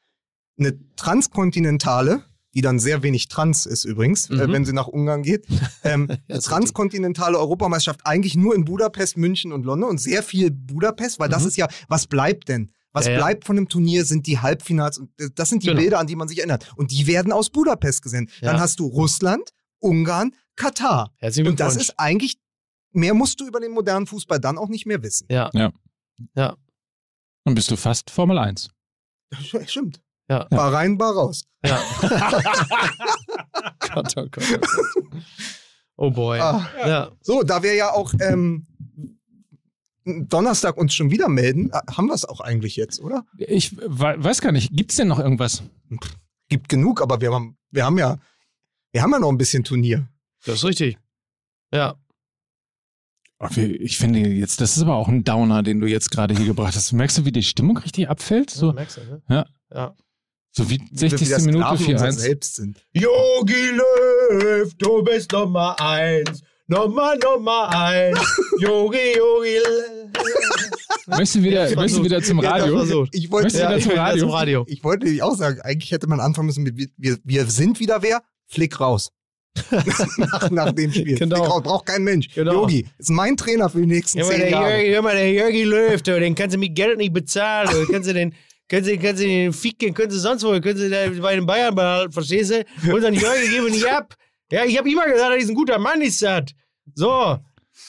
eine transkontinentale, die dann sehr wenig trans ist übrigens, äh, Mhm. wenn sie nach Ungarn geht. Ähm, eine ist transkontinentale Europameisterschaft eigentlich nur in Budapest, München und London und sehr viel Budapest, weil das Mhm. ist ja, was bleibt denn? Was Ja, ja. bleibt von dem Turnier sind die Halbfinals und äh, das sind die Genau. Bilder, an die man sich erinnert. Und die werden aus Budapest gesendet. Dann Ja. hast du Russland, Ungarn, Katar. Herzlichen Und das ist eigentlich, mehr musst du über den modernen Fußball dann auch nicht mehr wissen. ja. Ja. Ja. Dann bist du fast Formel 1. Stimmt. Ja. Bar rein, bar raus. Ja. Gott, oh Gott, oh Gott. Oh boy. Ah. Ja. So, da wir ja auch ähm, Donnerstag uns schon wieder melden, äh, haben wir es auch eigentlich jetzt, oder? Ich we- weiß gar nicht, gibt's denn noch irgendwas? Gibt genug, aber wir haben, wir haben ja, wir haben ja noch ein bisschen Turnier. Das ist richtig. Ja. Ich finde jetzt, das ist aber auch ein Downer, den du jetzt gerade hier gebracht hast. Merkst du, wie die Stimmung richtig abfällt? So, merkst du, ne? Ja. Ja. So wie wir 60. wieder Minute Sklaven unserer 4-1. selbst sind. Yogi Löw, du bist Nummer eins. Nummer, Nummer eins. Yogi, Yogi. Möchtest du wieder, möchtest du wieder zum Ja, Radio? so. Ich wollte, Ja, wieder zum will wieder Radio? zum Radio. ich wollte nämlich auch sagen, eigentlich hätte man anfangen müssen mit wir, wir, sind wieder wer? Flick raus. nach, nach dem Spiel. Genau. Flick raus, braucht kein Mensch. Genau. Yogi ist mein Trainer für die nächsten mal, zehn Jahre. Jörgi, hör mal, der Jörgi Löw, du, den kannst du mit Geld nicht bezahlen. Du kannst du den, kannst du, kannst du den ficken, kannst du sonst wo, kannst du da bei den Bayern behalten, verstehst du? Unseren Jörgi geben wir nicht ab. Ja, ich habe immer gesagt, er ist ein guter Mann, ist das. So.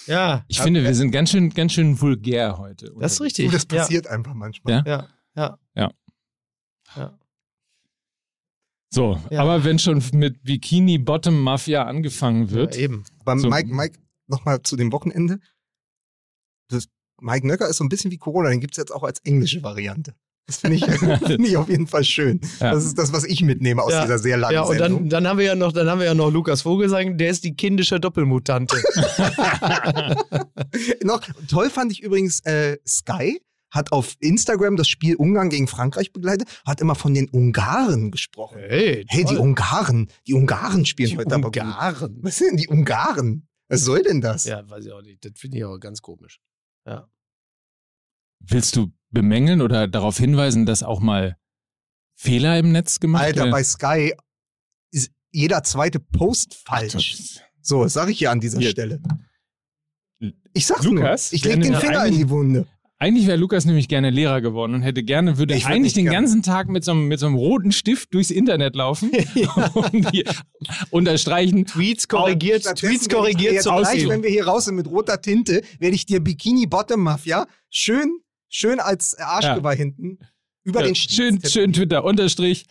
Ja. Ich finde, wir sind ganz schön, ganz schön vulgär heute. Das ist richtig. das passiert einfach manchmal. Ja? Ja, ja. Ja. ja. So, Ja. aber wenn schon mit Bikini Bottom Mafia angefangen wird, ja eben. Aber So. Mike, Mike, nochmal zu dem Wochenende. Das, Mike Nöcker ist so ein bisschen wie Corona, den gibt es jetzt auch als englische Variante. Das finde ich, find ich auf jeden Fall schön. Ja. Das ist das, was ich mitnehme aus Ja. dieser sehr langen Ja, und Sendung. dann, dann haben wir ja noch, dann haben wir ja noch Lukas Vogelsang, der ist die kindische Doppelmutante. Noch, toll fand ich übrigens, äh, Sky hat auf Instagram das Spiel Ungarn gegen Frankreich begleitet, hat immer von den Ungarn gesprochen. Hey, Hey, die toll. Ungarn, die Ungarn spielen Die heute aber gut. Ungarn. Was sind denn die Ungarn? Was soll denn das? Ja, weiß ich auch nicht. Das finde ich aber ganz komisch. willst du bemängeln oder darauf hinweisen, dass auch mal Fehler im Netz gemacht Alter, werden? bei Sky ist jeder zweite Post falsch. So, das sage ich hier an dieser Hier. Stelle. Ich sag's Lukas, nur. Ich leg den Finger in die Wunde. Eigentlich wäre Lukas nämlich gerne Lehrer geworden und hätte gerne, würde Ich eigentlich den gerne. ganzen Tag mit so, einem, mit so einem roten Stift durchs Internet laufen und die unterstreichen. Tweets korrigiert, Tweets korrigiert jetzt zum gleich, wenn wir hier raus sind mit roter Tinte, werde ich dir Bikini Bottom Mafia schön, schön als Arschgeweih hinten über Ja, den schön, Stiefel- schön Twitter, Unterstrich,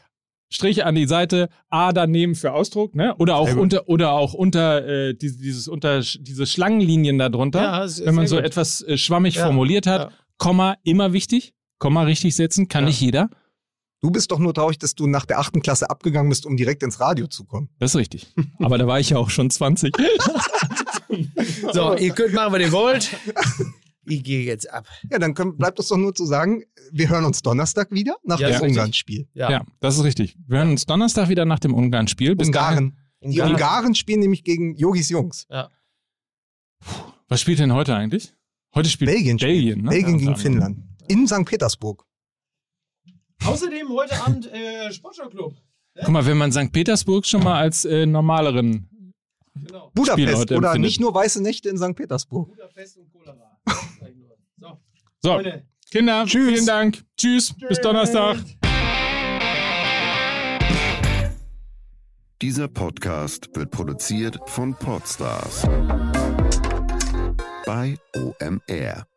Strich an die Seite, A daneben für Ausdruck, ne? Oder auch Sehr gut. unter, oder auch unter äh, diese, dieses unter diese Schlangenlinien da drunter, Ja, ist- wenn man so gut. etwas äh, schwammig Ja, formuliert hat. ja. Komma, immer wichtig. Komma richtig setzen, kann Ja. nicht jeder. Du bist doch nur traurig, dass du nach der achten Klasse abgegangen bist, um direkt ins Radio zu kommen. Das ist richtig. Aber da war ich ja auch schon 20. So, ihr könnt machen, was ihr wollt. Ich gehe jetzt ab. Ja, dann können, bleibt uns doch nur zu sagen, wir hören uns Donnerstag wieder nach Ja, dem. Ungarn-Spiel. Ja. Ja. das ist richtig. Wir hören uns Donnerstag wieder nach dem Ungarn-Spiel. Ungarn. Die Ungarn spielen nämlich gegen Yogis Jungs. Was spielt denn heute eigentlich? Heute spielt Belgien. spielt. Belgien, ne? Belgien Ja, gegen Finnland. In St. Petersburg. Außerdem heute Abend äh, Sportschau-Club. Guck mal, wenn man St. Petersburg schon mal als äh, normaleren Genau. Budapest oder empfindet. nicht nur weiße Nächte in St. Petersburg. Budapest und Cholera. So, Freunde. Kinder, Tschüss. vielen Dank. Tschüss, bis Donnerstag. Dieser Podcast wird produziert von Podstars bei OMR.